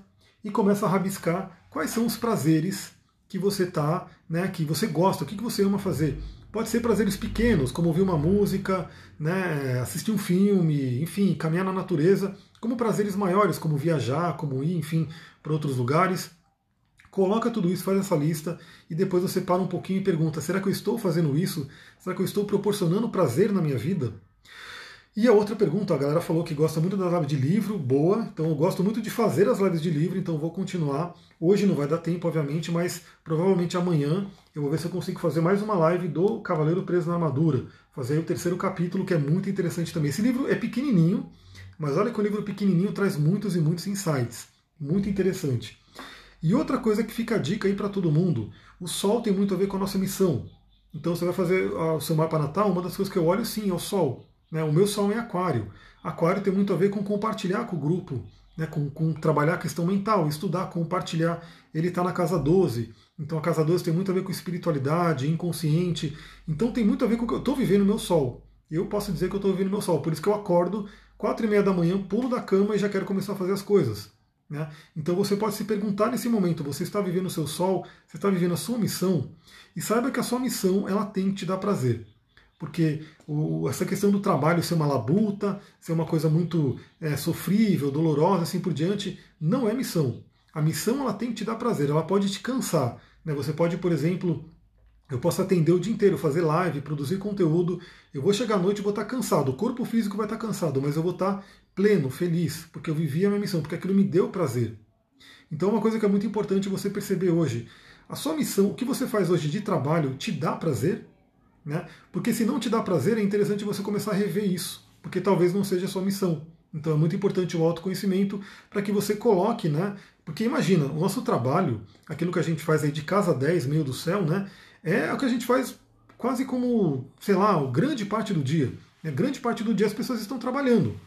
e começa a rabiscar quais são os prazeres que você tá, né, que você gosta, o que, que você ama fazer. Pode ser prazeres pequenos, como ouvir uma música, né, assistir um filme, enfim, caminhar na natureza, como prazeres maiores, como viajar, como ir, enfim, para outros lugares. Coloca tudo isso, faz essa lista e depois você para um pouquinho e pergunta: será que eu estou fazendo isso? Será que eu estou proporcionando prazer na minha vida? E a outra pergunta, a galera falou que gosta muito das lives de livro, boa, então eu gosto muito de fazer as lives de livro, então vou continuar. Hoje não vai dar tempo, obviamente, mas provavelmente amanhã eu vou ver se eu consigo fazer mais uma live do Cavaleiro Preso na Armadura, fazer o terceiro capítulo, que é muito interessante também. Esse livro é pequenininho, mas olha que o livro pequenininho traz muitos e muitos insights, muito interessante. E outra coisa que fica a dica aí para todo mundo, o Sol tem muito a ver com a nossa missão. Então você vai fazer o seu mapa natal, uma das coisas que eu olho sim é o Sol. Né? O meu sol é aquário. Aquário tem muito a ver com compartilhar com o grupo, né? com, com trabalhar a questão mental, estudar, compartilhar. Ele está na casa 12. Então a casa 12 tem muito a ver com espiritualidade, inconsciente. Então tem muito a ver com o que eu estou vivendo no meu sol. Eu posso dizer que eu estou vivendo meu sol. Por isso que eu acordo quatro e meia da manhã, pulo da cama e já quero começar a fazer as coisas. Né? Então você pode se perguntar nesse momento: você está vivendo o seu sol? Você está vivendo a sua missão? E saiba que a sua missão ela tem que te dar prazer porque o, essa questão do trabalho ser uma labuta, ser uma coisa muito é, sofrível, dolorosa, assim por diante, não é missão. A missão ela tem que te dar prazer, ela pode te cansar. Né? Você pode, por exemplo, eu posso atender o dia inteiro, fazer live, produzir conteúdo. Eu vou chegar à noite e vou estar cansado. O corpo físico vai estar cansado, mas eu vou estar pleno, feliz, porque eu vivi a minha missão, porque aquilo me deu prazer. Então, uma coisa que é muito importante você perceber hoje: a sua missão, o que você faz hoje de trabalho, te dá prazer? Né? Porque se não te dá prazer, é interessante você começar a rever isso, porque talvez não seja a sua missão. Então é muito importante o autoconhecimento para que você coloque, né? Porque imagina, o nosso trabalho, aquilo que a gente faz aí de casa 10, meio do céu, né? É o que a gente faz quase como, sei lá, grande parte do dia. Né? Grande parte do dia as pessoas estão trabalhando.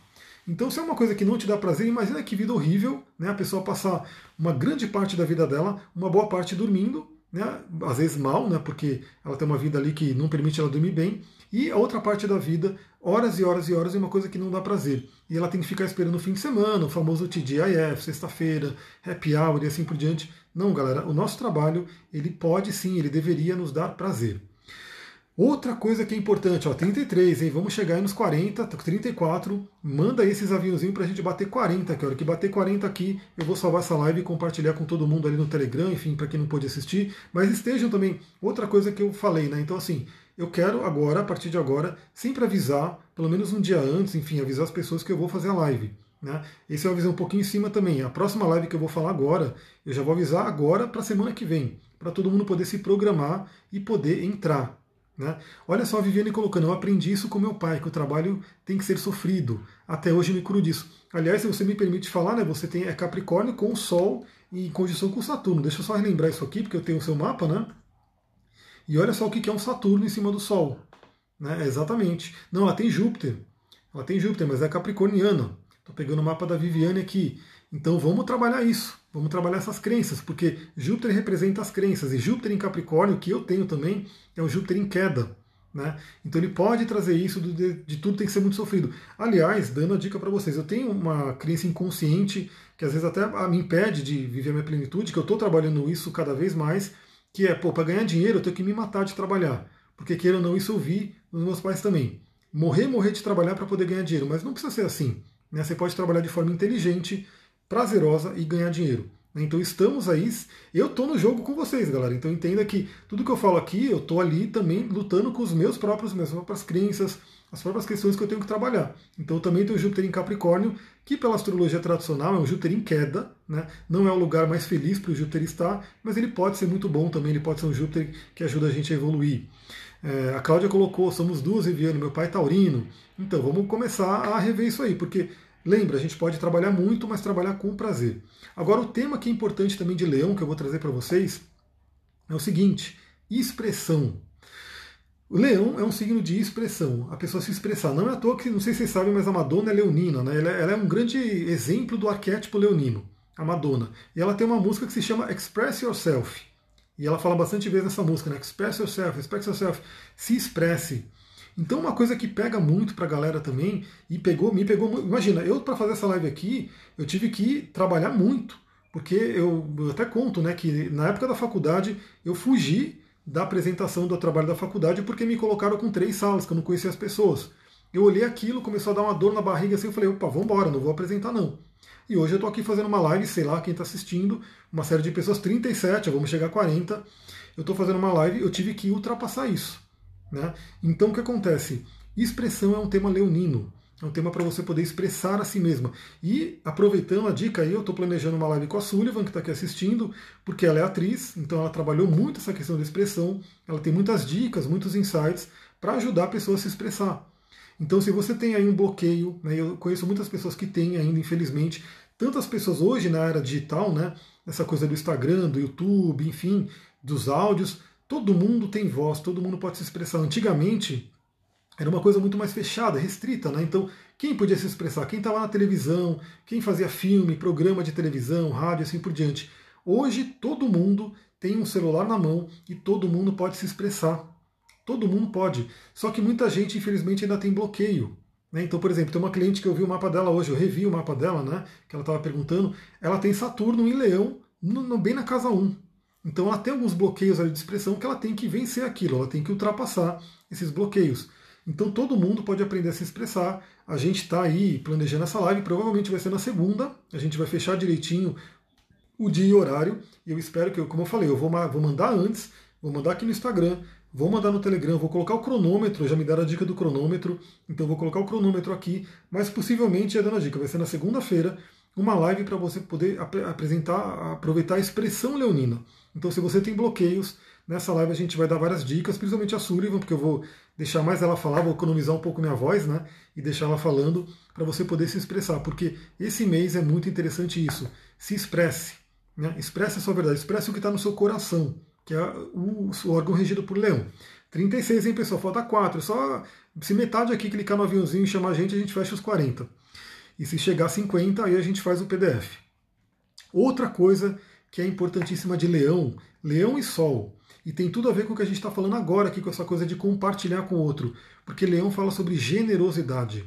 Então, se é uma coisa que não te dá prazer, imagina que vida horrível, né? A pessoa passar uma grande parte da vida dela, uma boa parte dormindo, né, às vezes mal, né, porque ela tem uma vida ali que não permite ela dormir bem, e a outra parte da vida, horas e horas e horas, é uma coisa que não dá prazer. E ela tem que ficar esperando o fim de semana, o famoso TGIF, sexta-feira, happy hour e assim por diante. Não, galera, o nosso trabalho, ele pode sim, ele deveria nos dar prazer. Outra coisa que é importante, ó, 33, hein? Vamos chegar aí nos 40, 34. Manda esses aviãozinhos pra gente bater 40, que a hora que bater 40 aqui, eu vou salvar essa live e compartilhar com todo mundo ali no Telegram, enfim, para quem não pôde assistir. Mas estejam também, outra coisa que eu falei, né? Então, assim, eu quero agora, a partir de agora, sempre avisar, pelo menos um dia antes, enfim, avisar as pessoas que eu vou fazer a live. Né? Esse eu avisei um pouquinho em cima também. A próxima live que eu vou falar agora, eu já vou avisar agora para semana que vem, para todo mundo poder se programar e poder entrar. Né? Olha só a Viviane colocando, eu aprendi isso com meu pai, que o trabalho tem que ser sofrido. Até hoje me curo disso. Aliás, se você me permite falar, né, você tem é Capricórnio com o Sol em conjunção com Saturno. Deixa eu só relembrar isso aqui, porque eu tenho o seu mapa, né? E olha só o que é um Saturno em cima do Sol. Né? exatamente. Não, ela tem Júpiter. Ela tem Júpiter, mas é capricorniana. Estou pegando o mapa da Viviane aqui. Então vamos trabalhar isso. Vamos trabalhar essas crenças, porque Júpiter representa as crenças, e Júpiter em Capricórnio, que eu tenho também, é o Júpiter em queda. Né? Então ele pode trazer isso de, de, tudo tem que ser muito sofrido. Aliás, dando a dica para vocês, eu tenho uma crença inconsciente que às vezes até me impede de viver a minha plenitude, que eu estou trabalhando isso cada vez mais, que é, pô, para ganhar dinheiro eu tenho que me matar de trabalhar. Porque queira ou não, isso eu vi nos meus pais também. Morrer, morrer de trabalhar para poder ganhar dinheiro, mas não precisa ser assim. Né? Você pode trabalhar de forma inteligente, prazerosa e ganhar dinheiro. Então estamos aí, eu estou no jogo com vocês, galera. Então entenda que tudo que eu falo aqui, eu estou ali também lutando com os meus próprios, minhas próprias crenças, as próprias questões que eu tenho que trabalhar. Então também tenho Júpiter em Capricórnio, que pela astrologia tradicional é um Júpiter em queda, né? não é o lugar mais feliz para o Júpiter estar, mas ele pode ser muito bom também, ele pode ser um Júpiter que ajuda a gente a evoluir. É, a Cláudia colocou, somos duas, Viviane, meu pai é taurino. Então, vamos começar a rever isso aí, porque lembra, a gente pode trabalhar muito, mas trabalhar com prazer. Agora, o tema que é importante também de leão, que eu vou trazer para vocês, é o seguinte: expressão. O leão é um signo de expressão, a pessoa se expressar. Não é à toa que, não sei se vocês sabem, mas a Madonna é leonina, né? Ela, é, ela é um grande exemplo do arquétipo leonino, a Madonna. E ela tem uma música que se chama Express Yourself. E ela fala bastante vezes nessa música, né? Express yourself, express yourself. Se expresse. Então, uma coisa que pega muito pra galera também, e pegou, me pegou. Imagina, eu para fazer essa live aqui, eu tive que trabalhar muito. Porque eu, eu até conto, né, que na época da faculdade eu fugi da apresentação do trabalho da faculdade porque me colocaram com três salas, que eu não conhecia as pessoas. Eu olhei aquilo, começou a dar uma dor na barriga assim, eu falei, opa, vamos embora, não vou apresentar não. E hoje eu estou aqui fazendo uma live, sei lá quem está assistindo, uma série de pessoas, 37, vamos chegar a 40. Eu estou fazendo uma live, eu tive que ultrapassar isso. Né? Então o que acontece? Expressão é um tema leonino. É um tema para você poder expressar a si mesma. E aproveitando a dica aí, eu estou planejando uma live com a Sullivan, que está aqui assistindo, porque ela é atriz, então ela trabalhou muito essa questão da expressão, ela tem muitas dicas, muitos insights para ajudar a pessoa a se expressar. Então, se você tem aí um bloqueio, né, eu conheço muitas pessoas que têm ainda, infelizmente, tantas pessoas hoje na era digital, né, essa coisa do Instagram, do YouTube, enfim, dos áudios, todo mundo tem voz, todo mundo pode se expressar. Antigamente, era uma coisa muito mais fechada, restrita, né? Então, quem podia se expressar? Quem estava na televisão, quem fazia filme, programa de televisão, rádio, assim por diante. Hoje, todo mundo tem um celular na mão e todo mundo pode se expressar. Todo mundo pode. Só que muita gente, infelizmente, ainda tem bloqueio. Né? Então, por exemplo, tem uma cliente que eu vi o mapa dela hoje, eu revi o mapa dela, né? Que ela estava perguntando. Ela tem Saturno em Leão, no, no, bem na casa 1. Então ela tem alguns bloqueios ali de expressão que ela tem que vencer aquilo, ela tem que ultrapassar esses bloqueios. Então todo mundo pode aprender a se expressar. A gente está aí planejando essa live, provavelmente vai ser na segunda. A gente vai fechar direitinho o dia e horário. E eu espero que, como eu falei, eu vou, vou mandar antes, vou mandar aqui no Instagram, vou mandar no Telegram, vou colocar o cronômetro, já me deram a dica do cronômetro, então vou colocar o cronômetro aqui, mas possivelmente, já dando a dica, vai ser na segunda-feira, uma live para você poder ap apresentar, aproveitar a expressão leonina. Então, se você tem bloqueios, nessa live a gente vai dar várias dicas, principalmente a Sullivan, porque eu vou deixar mais ela falar, vou economizar um pouco minha voz, né? E deixar ela falando para você poder se expressar, porque esse mês é muito interessante isso. Se expresse, né? expresse a sua verdade, expresse o que está no seu coração, que é o, o órgão regido por leão. 36, hein, pessoal? Falta 4. Só se metade aqui clicar no aviãozinho e chamar a gente, a gente fecha os 40. E se chegar a 50, aí a gente faz o PDF. Outra coisa que é importantíssima de Leão, Leão e Sol. E tem tudo a ver com o que a gente está falando agora aqui, com essa coisa de compartilhar com o outro. Porque Leão fala sobre generosidade.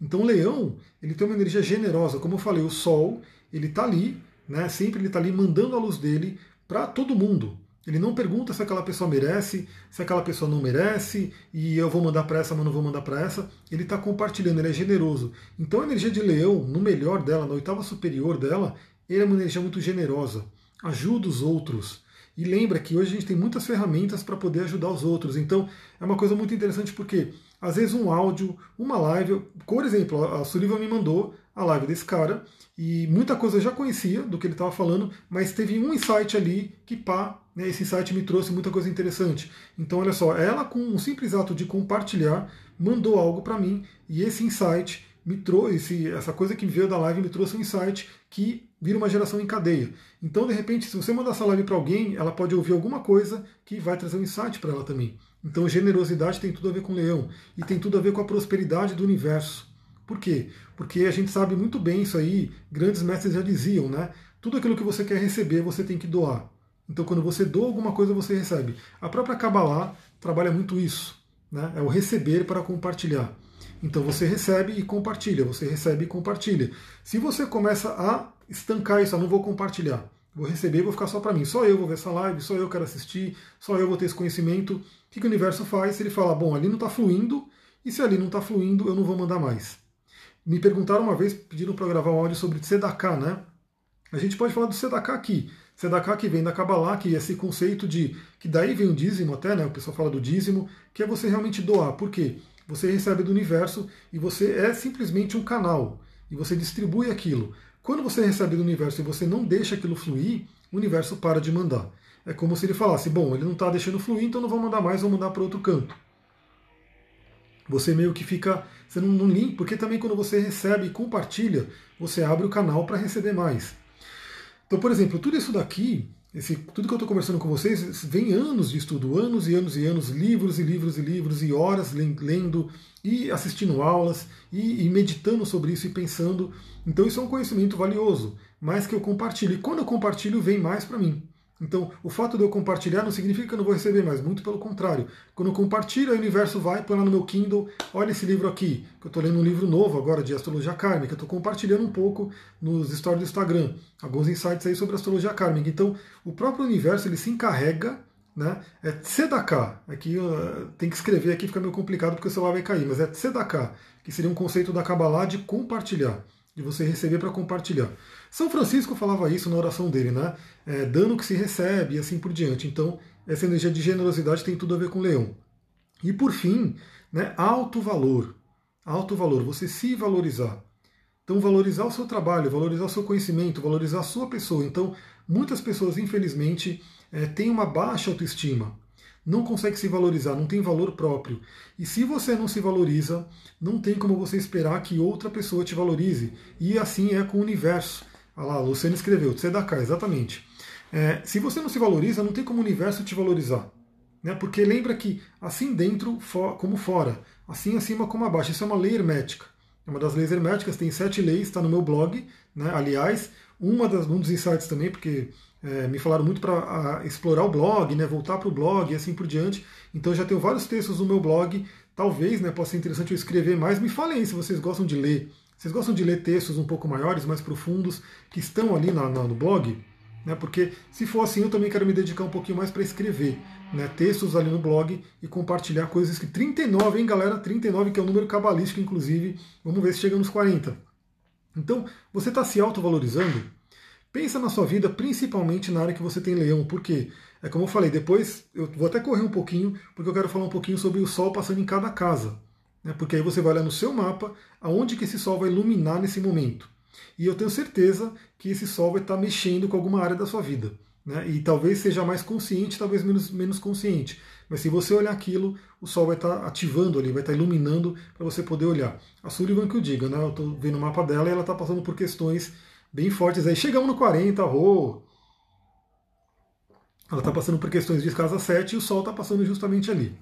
Então Leão, ele tem uma energia generosa. Como eu falei, o Sol, ele está ali, né, sempre ele está ali mandando a luz dele para todo mundo. Ele não pergunta se aquela pessoa merece, se aquela pessoa não merece, e eu vou mandar para essa, mas não vou mandar para essa. Ele está compartilhando, ele é generoso. Então a energia de leão, no melhor dela, na oitava superior dela, ele é uma energia muito generosa. Ajuda os outros. E lembra que hoje a gente tem muitas ferramentas para poder ajudar os outros. Então é uma coisa muito interessante porque às vezes um áudio, uma live, por exemplo, a Sullivan me mandou a live desse cara e muita coisa eu já conhecia do que ele estava falando, mas teve um insight ali que pá, né, esse insight me trouxe muita coisa interessante. Então olha só, ela com um simples ato de compartilhar mandou algo para mim e esse insight me trouxe, essa coisa que veio da live me trouxe um insight que vira uma geração em cadeia. Então, de repente, se você mandar essa live para alguém, ela pode ouvir alguma coisa que vai trazer um insight para ela também. Então, generosidade tem tudo a ver com leão e tem tudo a ver com a prosperidade do universo. Por quê? Porque a gente sabe muito bem isso aí, grandes mestres já diziam, né? Tudo aquilo que você quer receber, você tem que doar. Então, quando você doa alguma coisa, você recebe. A própria Kabbalah trabalha muito isso. Né? É o receber para compartilhar. Então você recebe e compartilha, você recebe e compartilha. Se você começa a estancar isso, eu não vou compartilhar, vou receber e vou ficar só para mim, só eu vou ver essa live, só eu quero assistir, só eu vou ter esse conhecimento, o que, que o universo faz? Ele fala, bom, ali não está fluindo, e se ali não está fluindo, eu não vou mandar mais. Me perguntaram uma vez, pediram para gravar um áudio sobre Tzedakah, né? A gente pode falar do Tzedakah aqui. Tzedakah que vem da Kabbalah, que é esse conceito de. que daí vem o dízimo até, né? O pessoal fala do dízimo, que é você realmente doar. Por quê? Você recebe do universo e você é simplesmente um canal. E você distribui aquilo. Quando você recebe do universo e você não deixa aquilo fluir, o universo para de mandar. é como se ele falasse: bom, ele não está deixando fluir, então não vou mandar mais, vou mandar para outro canto. Você meio que fica. Você não, não limpa, porque também quando você recebe e compartilha, você abre o canal para receber mais. Então, por exemplo, tudo isso daqui, esse, tudo que eu estou conversando com vocês, vem anos de estudo, anos e anos e anos, livros e livros e livros, e horas lendo e assistindo aulas e, e meditando sobre isso e pensando. Então, isso é um conhecimento valioso, mas que eu compartilho. E quando eu compartilho, vem mais para mim. Então, o fato de eu compartilhar não significa que eu não vou receber mais, muito pelo contrário. Quando eu compartilho, o universo vai, põe lá no meu Kindle, olha esse livro aqui, que eu estou lendo um livro novo agora de astrologia kármica, eu estou compartilhando um pouco nos stories do Instagram, alguns insights aí sobre astrologia kármica. Então, o próprio universo, ele se encarrega, né, é tzedakah, aqui uh, tem que escrever aqui, fica meio complicado porque o celular vai cair, mas é tzedakah, que seria um conceito da Kabbalah de compartilhar, de você receber para compartilhar. São Francisco falava isso na oração dele, né? É, que se recebe e assim por diante. Então, essa energia de generosidade tem tudo a ver com leão. E por fim, né, alto valor. Alto valor, você se valorizar. Então, valorizar o seu trabalho, valorizar o seu conhecimento, valorizar a sua pessoa. Então, muitas pessoas, infelizmente, é, têm uma baixa autoestima não consegue se valorizar, não tem valor próprio. E se você não se valoriza, não tem como você esperar que outra pessoa te valorize. E assim é com o universo. Olha lá, a Luciana escreveu, Tzedakah, exatamente. É, se você não se valoriza, não tem como o universo te valorizar. Né? Porque lembra que assim dentro como fora, assim acima como abaixo. Isso é uma lei hermética. É uma das leis herméticas, tem sete leis, está no meu blog. Né? Aliás, uma das, um dos insights também, porque é, me falaram muito para explorar o blog, né, voltar para o blog e assim por diante. Então já tenho vários textos no meu blog. Talvez né, possa ser interessante eu escrever mais. Me falem aí se vocês gostam de ler vocês gostam de ler textos um pouco maiores, mais profundos, que estão ali na, na, no blog? Né? Porque se for assim, eu também quero me dedicar um pouquinho mais para escrever né? textos ali no blog e compartilhar coisas que 39, hein, galera? 39, que é o um número cabalístico, inclusive. Vamos ver se chega nos 40. Então, você está se autovalorizando? Pensa na sua vida, principalmente na área que você tem leão, porque é como eu falei, depois eu vou até correr um pouquinho, porque eu quero falar um pouquinho sobre o sol passando em cada casa né? porque aí você vai olhar no seu mapa aonde que esse Sol vai iluminar nesse momento. E eu tenho certeza que esse Sol vai estar mexendo com alguma área da sua vida. Né? E talvez seja mais consciente, talvez menos, menos consciente. Mas se você olhar aquilo, o Sol vai estar ativando ali, vai estar iluminando para você poder olhar. A Sullivan que eu diga, né? eu estou vendo o mapa dela e ela está passando por questões bem fortes. Aí chegamos no 40, oh! ela está passando por questões de casa 7 e o Sol está passando justamente ali.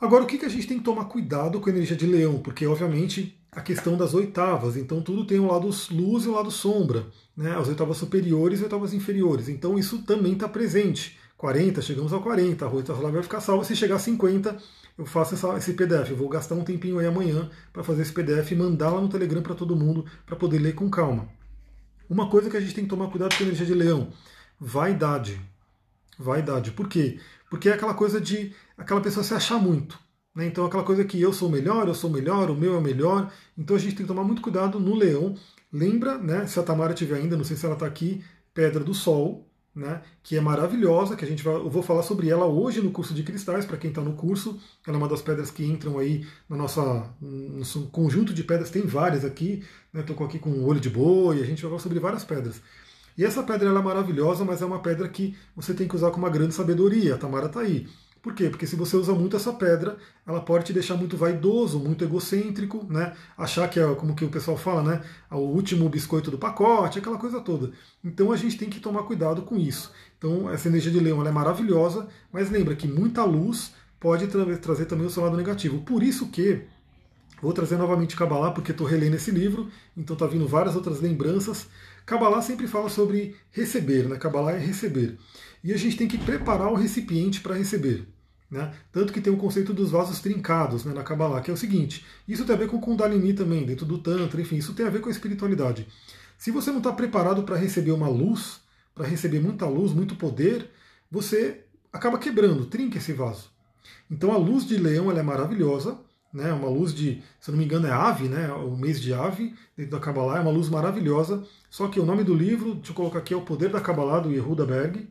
Agora, o que, que a gente tem que tomar cuidado com a energia de leão? Porque, obviamente, a questão das oitavas, então tudo tem um lado luz e um lado sombra, né? as oitavas superiores e oitavas inferiores. Então, isso também está presente. 40, chegamos a 40, a lá vai ficar salva. Se chegar a 50, eu faço essa, esse PDF. Eu vou gastar um tempinho aí amanhã para fazer esse PDF e mandar lá no Telegram para todo mundo para poder ler com calma. Uma coisa que a gente tem que tomar cuidado com a energia de leão: vaidade. Vaidade. Por quê? Porque é aquela coisa de aquela pessoa se achar muito. Né? Então aquela coisa que eu sou melhor, eu sou melhor, o meu é melhor. Então a gente tem que tomar muito cuidado no leão. Lembra, né, se a Tamara estiver ainda, não sei se ela está aqui, Pedra do Sol, né, que é maravilhosa, que a gente vai, eu vou falar sobre ela hoje no curso de cristais, para quem está no curso. Ela é uma das pedras que entram aí na nossa nosso conjunto de pedras, tem várias aqui. Estou né, aqui com o olho de boi, a gente vai falar sobre várias pedras. E essa pedra é maravilhosa, mas é uma pedra que você tem que usar com uma grande sabedoria. A Tamara está aí. Por quê? Porque se você usa muito essa pedra, ela pode te deixar muito vaidoso, muito egocêntrico, né? Achar que é como que o pessoal fala, né? O último biscoito do pacote, aquela coisa toda. Então a gente tem que tomar cuidado com isso. Então essa energia de leão é maravilhosa, mas lembra que muita luz pode tra trazer também o seu lado negativo. Por isso que vou trazer novamente Kabbalah, porque estou relendo esse livro, então está vindo várias outras lembranças. Kabbalah sempre fala sobre receber, né? Kabbalah é receber. E a gente tem que preparar o recipiente para receber. Né? Tanto que tem o conceito dos vasos trincados né, na Kabbalah, que é o seguinte: isso tem a ver com Kundalini também, dentro do Tantra, enfim, isso tem a ver com a espiritualidade. Se você não está preparado para receber uma luz, para receber muita luz, muito poder, você acaba quebrando, trinca esse vaso. Então a luz de leão é maravilhosa, né? Uma luz de, se não me engano, é ave, né? O mês de ave dentro da Kabbalah é uma luz maravilhosa. Só que o nome do livro, deixa eu colocar aqui, é o Poder da Kabbalah do Yehuda Berg.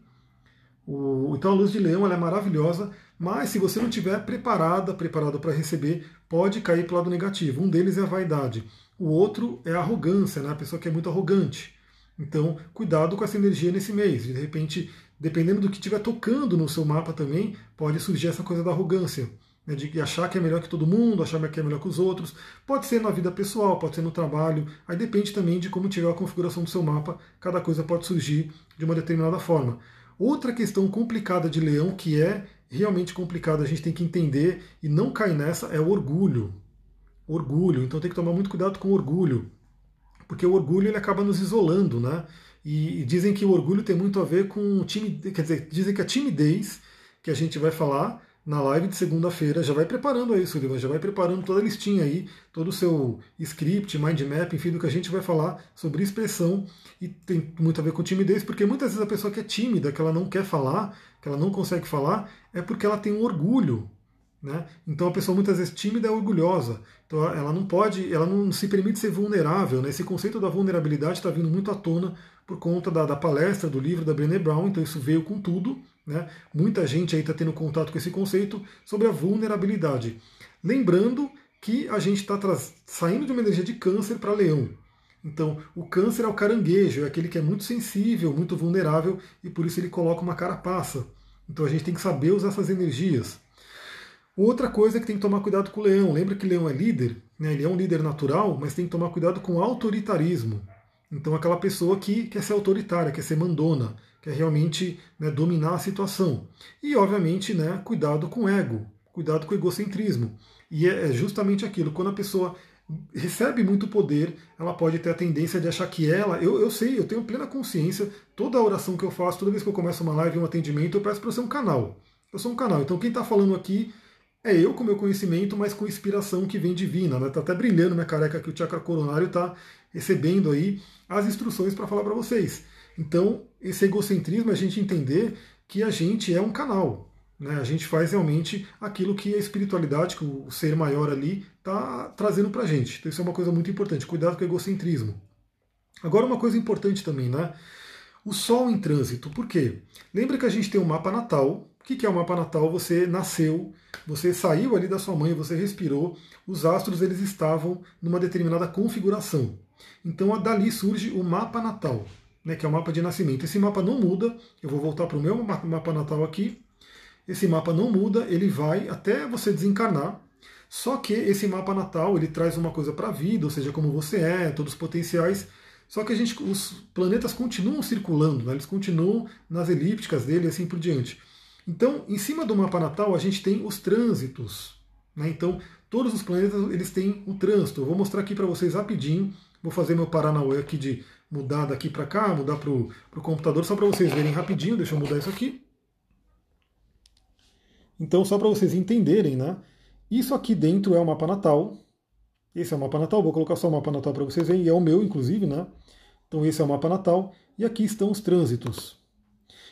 O, então a luz de leão ela é maravilhosa, mas se você não estiver preparada, preparado para receber, pode cair para o lado negativo. Um deles é a vaidade. O outro é a arrogância, né? a pessoa que é muito arrogante. Então, cuidado com essa energia nesse mês. De repente, dependendo do que estiver tocando no seu mapa também, pode surgir essa coisa da arrogância. Né, de achar que é melhor que todo mundo, achar que é melhor que os outros. Pode ser na vida pessoal, pode ser no trabalho. Aí depende também de como tiver a configuração do seu mapa. Cada coisa pode surgir de uma determinada forma. Outra questão complicada de leão, que é realmente complicada, a gente tem que entender e não cair nessa, é o orgulho. Orgulho. Então tem que tomar muito cuidado com o orgulho. Porque o orgulho ele acaba nos isolando, né? E, dizem que o orgulho tem muito a ver com timidez, quer dizer, dizem que a timidez que a gente vai falar na live de segunda-feira, já vai preparando aí, Sullivan, já vai preparando toda a listinha aí, todo o seu script, mind map, enfim, do que a gente vai falar sobre expressão e tem muito a ver com timidez, porque muitas vezes a pessoa que é tímida, que ela não quer falar, que ela não consegue falar, é porque ela tem um orgulho né? Então a pessoa muitas vezes tímida é orgulhosa. Então ela não pode, ela não se permite ser vulnerável. Né? Esse conceito da vulnerabilidade está vindo muito à tona por conta da, da, palestra, do livro da Brené Brown, então isso veio com tudo. Né? Muita gente aí está tendo contato com esse conceito sobre a vulnerabilidade. Lembrando que a gente está saindo de uma energia de câncer para leão. Então, o câncer é o caranguejo, é aquele que é muito sensível, muito vulnerável, e por isso ele coloca uma carapaça. Então a gente tem que saber usar essas energias. Outra coisa é que tem que tomar cuidado com o leão. Lembra que o leão é líder? Né? Ele é um líder natural, mas tem que tomar cuidado com o autoritarismo. Então, aquela pessoa que quer ser autoritária, quer ser mandona, quer realmente né, dominar a situação. E, obviamente, né, cuidado com o ego, cuidado com o egocentrismo. E é, é justamente aquilo, quando a pessoa recebe muito poder, ela pode ter a tendência de achar que ela, eu, eu sei, eu tenho plena consciência, toda a oração que eu faço, toda vez que eu começo uma live, um atendimento, eu peço para ser um canal. Eu sou um canal. Então quem está falando aqui é eu com meu conhecimento, mas com inspiração que vem divina. Né? Tá até brilhando minha careca que o chakra coronário está recebendo aí as instruções para falar para vocês. Então, esse egocentrismo é a gente entender que a gente é um canal. Né? A gente faz realmente aquilo que a espiritualidade, que o ser maior ali, está trazendo para a gente. Então, isso é uma coisa muito importante. Cuidado com o egocentrismo. Agora, uma coisa importante também, né? O Sol em trânsito. Por quê? Lembra que a gente tem um mapa natal, o que é o mapa natal? Você nasceu, você saiu ali da sua mãe, você respirou, os astros eles estavam numa determinada configuração. Então dali surge o mapa natal, né, que é o mapa de nascimento. Esse mapa não muda, eu vou voltar para o meu mapa natal aqui. Esse mapa não muda, ele vai até você desencarnar. Só que esse mapa natal ele traz uma coisa para a vida, ou seja, como você é, todos os potenciais. Só que a gente, os planetas continuam circulando, né, eles continuam nas elípticas dele e assim por diante. Então, em cima do mapa natal, a gente tem os trânsitos. Né? Então, todos os planetas eles têm um trânsito. Eu vou mostrar aqui para vocês rapidinho. Vou fazer meu Paranauê aqui de mudar daqui para cá, mudar para o computador, só para vocês verem rapidinho. Deixa eu mudar isso aqui. Então, só para vocês entenderem, né? Isso aqui dentro é o mapa natal. Esse é o mapa natal. Vou colocar só o mapa natal para vocês verem. E é o meu, inclusive, né? Então, esse é o mapa natal. E aqui estão os trânsitos.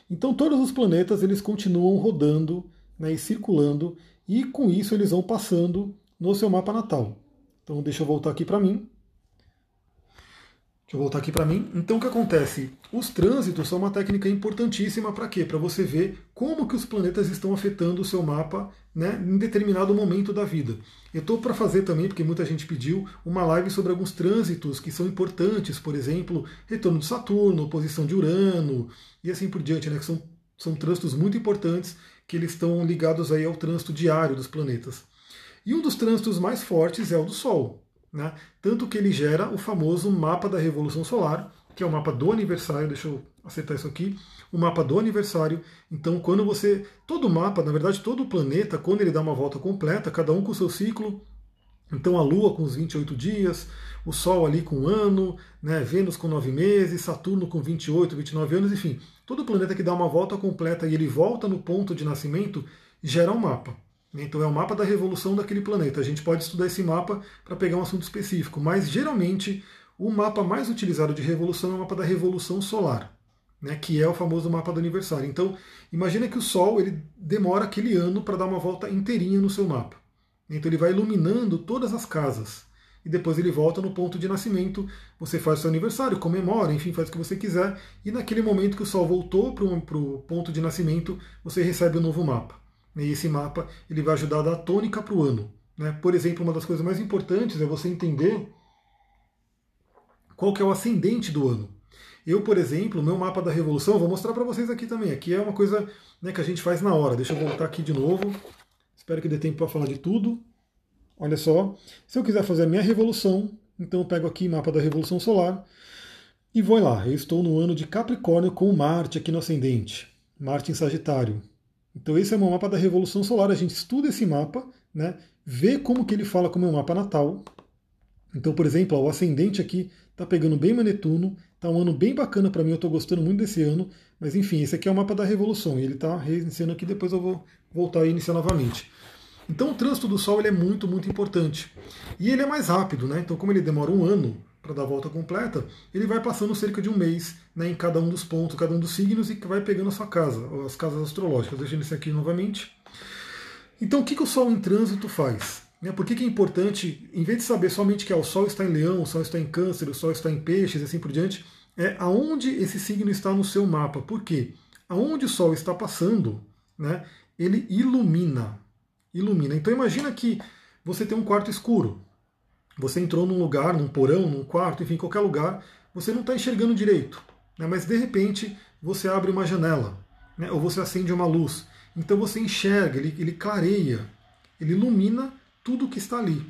Então todos os planetas eles continuam rodando né, e circulando e com isso eles vão passando no seu mapa natal. Então deixa eu voltar aqui para mim. Deixa eu voltar aqui para mim. Então o que acontece? Os trânsitos são uma técnica importantíssima para quê? Para você ver como que os planetas estão afetando o seu mapa né, em determinado momento da vida. Eu estou para fazer também, porque muita gente pediu, uma live sobre alguns trânsitos que são importantes, por exemplo, retorno de Saturno, oposição de Urano e assim por diante, né, que são, são trânsitos muito importantes que eles estão ligados aí ao trânsito diário dos planetas. E um dos trânsitos mais fortes é o do Sol. Né? Tanto que ele gera o famoso mapa da Revolução Solar, que é o mapa do aniversário, deixa eu acertar isso aqui, o mapa do aniversário. Então, quando você. Todo mapa, na verdade, todo planeta, quando ele dá uma volta completa, cada um com o seu ciclo. Então, a Lua com os 28 dias, o Sol ali com um ano, né, Vênus com 9 meses, Saturno com 28, 29 anos, enfim. Todo planeta que dá uma volta completa e ele volta no ponto de nascimento gera um mapa. Então é o mapa da revolução daquele planeta. A gente pode estudar esse mapa para pegar um assunto específico, mas geralmente o mapa mais utilizado de revolução é o mapa da revolução solar, né, que é o famoso mapa do aniversário. Então imagina que o Sol ele demora aquele ano para dar uma volta inteirinha no seu mapa. Então ele vai iluminando todas as casas e depois ele volta no ponto de nascimento. Você faz o seu aniversário, comemora, enfim, faz o que você quiser. E naquele momento que o Sol voltou para o ponto de nascimento, você recebe o um novo mapa. E esse mapa ele vai ajudar a dar tônica para o ano. Né? Por exemplo, uma das coisas mais importantes é você entender qual que é o ascendente do ano. Eu, por exemplo, meu mapa da revolução, vou mostrar para vocês aqui também. Aqui é uma coisa né, que a gente faz na hora. Deixa eu voltar aqui de novo. Espero que dê tempo para falar de tudo. Olha só, se eu quiser fazer a minha revolução, então eu pego aqui mapa da revolução solar e vou lá. Eu estou no ano de Capricórnio com Marte aqui no ascendente, Marte em Sagitário. Então esse é meu mapa da revolução solar. A gente estuda esse mapa, né? Vê como que ele fala com o meu mapa natal. Então, por exemplo, ó, o ascendente aqui está pegando bem meu Netuno, Está um ano bem bacana para mim, eu estou gostando muito desse ano. Mas enfim, esse aqui é o mapa da revolução e ele está reiniciando aqui, depois eu vou voltar a iniciar novamente. Então o trânsito do Sol ele é muito, muito importante. E ele é mais rápido, né? Então, como ele demora um ano para dar a volta completa, ele vai passando cerca de um mês né, em cada um dos pontos, cada um dos signos e vai pegando a sua casa, as casas astrológicas. Deixando isso aqui novamente. Então, o que, que o Sol em trânsito faz? Né, por que, que é importante, em vez de saber somente que é o Sol está em Leão, o Sol está em Câncer, o Sol está em Peixes e assim por diante, é aonde esse signo está no seu mapa. Por quê? Aonde o Sol está passando, né, ele ilumina. Ilumina. Então imagina que você tem um quarto escuro. Você entrou num lugar, num porão, num quarto, enfim, qualquer lugar, você não está enxergando direito. Né, mas de repente você abre uma janela, né, ou você acende uma luz. Então você enxerga, ele, ele clareia, ele ilumina tudo que está ali.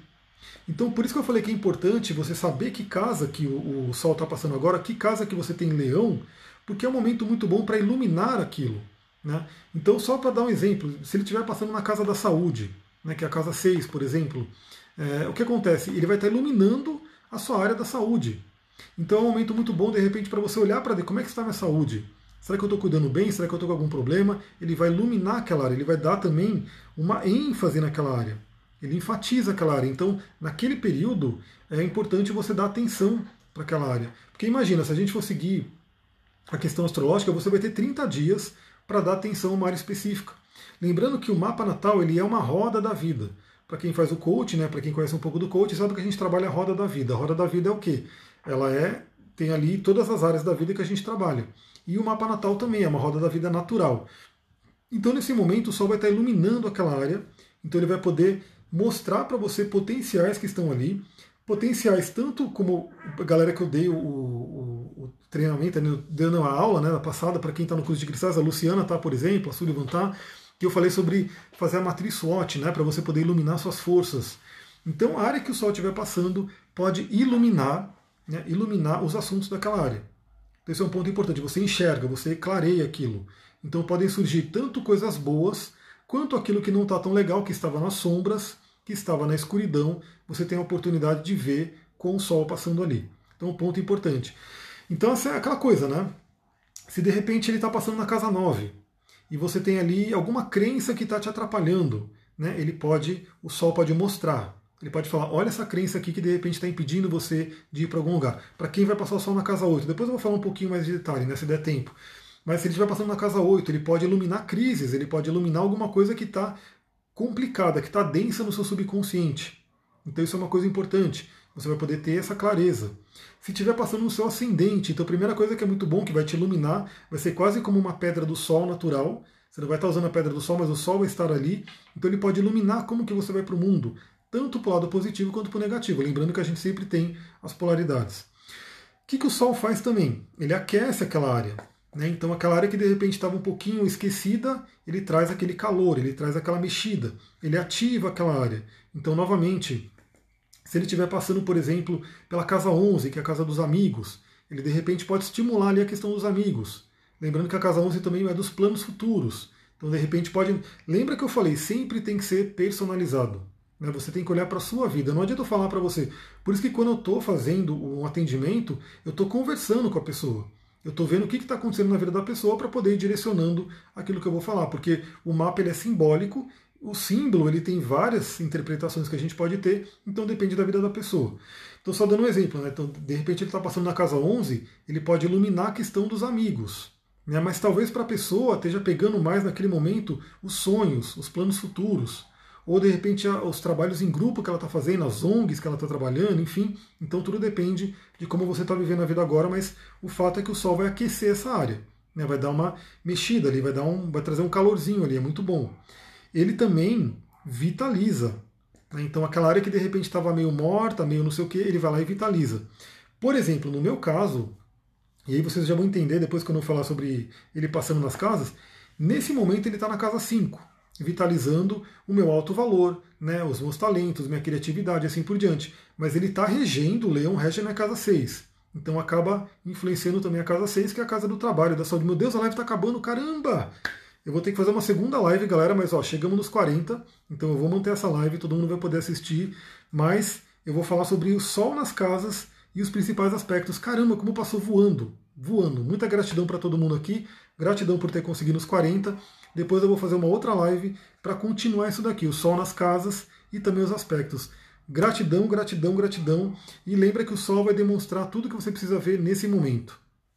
Então, por isso que eu falei que é importante você saber que casa que o, o Sol está passando agora, que casa que você tem leão, porque é um momento muito bom para iluminar aquilo. Né? Então, só para dar um exemplo, se ele estiver passando na casa da saúde, né, que é a casa 6, por exemplo, é, o que acontece? Ele vai estar iluminando a sua área da saúde. Então é um momento muito bom, de repente, para você olhar para ver como é que está a minha saúde. Será que eu estou cuidando bem? Será que eu estou com algum problema? Ele vai iluminar aquela área, ele vai dar também uma ênfase naquela área. Ele enfatiza aquela área. Então, naquele período, é importante você dar atenção para aquela área. Porque imagina, se a gente for seguir a questão astrológica, você vai ter 30 dias para dar atenção a uma área específica. Lembrando que o mapa natal ele é uma roda da vida. Para quem faz o coach, né, para quem conhece um pouco do coach, sabe que a gente trabalha a roda da vida. A roda da vida é o quê? Ela é tem ali todas as áreas da vida que a gente trabalha. E o mapa natal também é uma roda da vida natural. Então, nesse momento, o Sol vai estar iluminando aquela área, então ele vai poder mostrar para você potenciais que estão ali, potenciais tanto como a galera que eu dei o, o, o treinamento, né, dando a aula né, na passada, para quem está no curso de cristais, a Luciana tá, por exemplo, a Sullivan tá, que eu falei sobre fazer a matriz SWOT, né, para você poder iluminar suas forças. Então a área que o Sol estiver passando pode iluminar, né, iluminar os assuntos daquela área. Então, esse é um ponto importante. Você enxerga, você clareia aquilo. Então podem surgir tanto coisas boas quanto aquilo que não está tão legal, que estava nas sombras, que estava na escuridão, você tem a oportunidade de ver com o sol passando ali. Então, um ponto importante. Então, essa é aquela coisa, né? Se de repente ele está passando na casa 9 e você tem ali alguma crença que está te atrapalhando, né? Ele pode, o sol pode mostrar. Ele pode falar, olha essa crença aqui que de repente está impedindo você de ir para algum lugar. Para quem vai passar o sol na casa 8, depois eu vou falar um pouquinho mais de detalhe, né, se der tempo. Mas se ele estiver passando na casa 8, ele pode iluminar crises, ele pode iluminar alguma coisa que está complicada, que está densa no seu subconsciente. Então isso é uma coisa importante. Você vai poder ter essa clareza. Se estiver passando no seu ascendente, então a primeira coisa que é muito bom, que vai te iluminar, vai ser quase como uma pedra do sol natural. Você não vai estar usando a pedra do sol, mas o sol vai estar ali. Então ele pode iluminar como que você vai para o mundo, tanto para o lado positivo quanto para o negativo. Lembrando que a gente sempre tem as polaridades. O que, que o sol faz também? Ele aquece aquela área. Né? Então, aquela área que de repente estava um pouquinho esquecida, ele traz aquele calor, ele traz aquela mexida, ele ativa aquela área. Então, novamente, se ele estiver passando, por exemplo, pela casa 11, que é a casa dos amigos, ele de repente pode estimular ali a questão dos amigos. Lembrando que a casa 11 também é dos planos futuros. Então, de repente, pode. Lembra que eu falei, sempre tem que ser personalizado. Né? Você tem que olhar para a sua vida. Não adianta eu falar para você. Por isso que quando eu estou fazendo um atendimento, eu estou conversando com a pessoa. Eu estou vendo o que está acontecendo na vida da pessoa para poder ir direcionando aquilo que eu vou falar, porque o mapa ele é simbólico, o símbolo ele tem várias interpretações que a gente pode ter, então depende da vida da pessoa. Então, só dando um exemplo, né? então, de repente ele está passando na casa 11, ele pode iluminar a questão dos amigos. Né? Mas talvez para a pessoa esteja pegando mais naquele momento os sonhos, os planos futuros ou de repente os trabalhos em grupo que ela está fazendo, as ONGs que ela está trabalhando, enfim. Então tudo depende de como você está vivendo a vida agora, mas o fato é que o Sol vai aquecer essa área, né? vai dar uma mexida ali, vai, dar um, vai trazer um calorzinho ali, é muito bom. Ele também vitaliza. Né? Então aquela área que de repente estava meio morta, meio não sei o que, ele vai lá e vitaliza. Por exemplo, no meu caso, E aí vocês já vão entender depois que eu não falar sobre ele passando nas casas. Nesse momento ele está na casa 5, vitalizando o meu alto valor, né, os meus talentos, minha criatividade, assim por diante. Mas ele está regendo, o leão rege na casa 6. Então acaba influenciando também a casa 6, que é a casa do trabalho, da saúde. Meu Deus, a live está acabando, caramba! Eu vou ter que fazer uma segunda live, galera, mas ó, chegamos nos 40, então eu vou manter essa live, todo mundo vai poder assistir, mas eu vou falar sobre o sol nas casas e os principais aspectos. Caramba, como passou voando, voando. Muita gratidão para todo mundo aqui, gratidão por ter conseguido os 40. Depois eu vou fazer uma outra live para continuar isso daqui, o sol nas casas e também os aspectos. Gratidão, gratidão, gratidão. E lembra que o sol vai demonstrar tudo que você precisa ver nesse momento.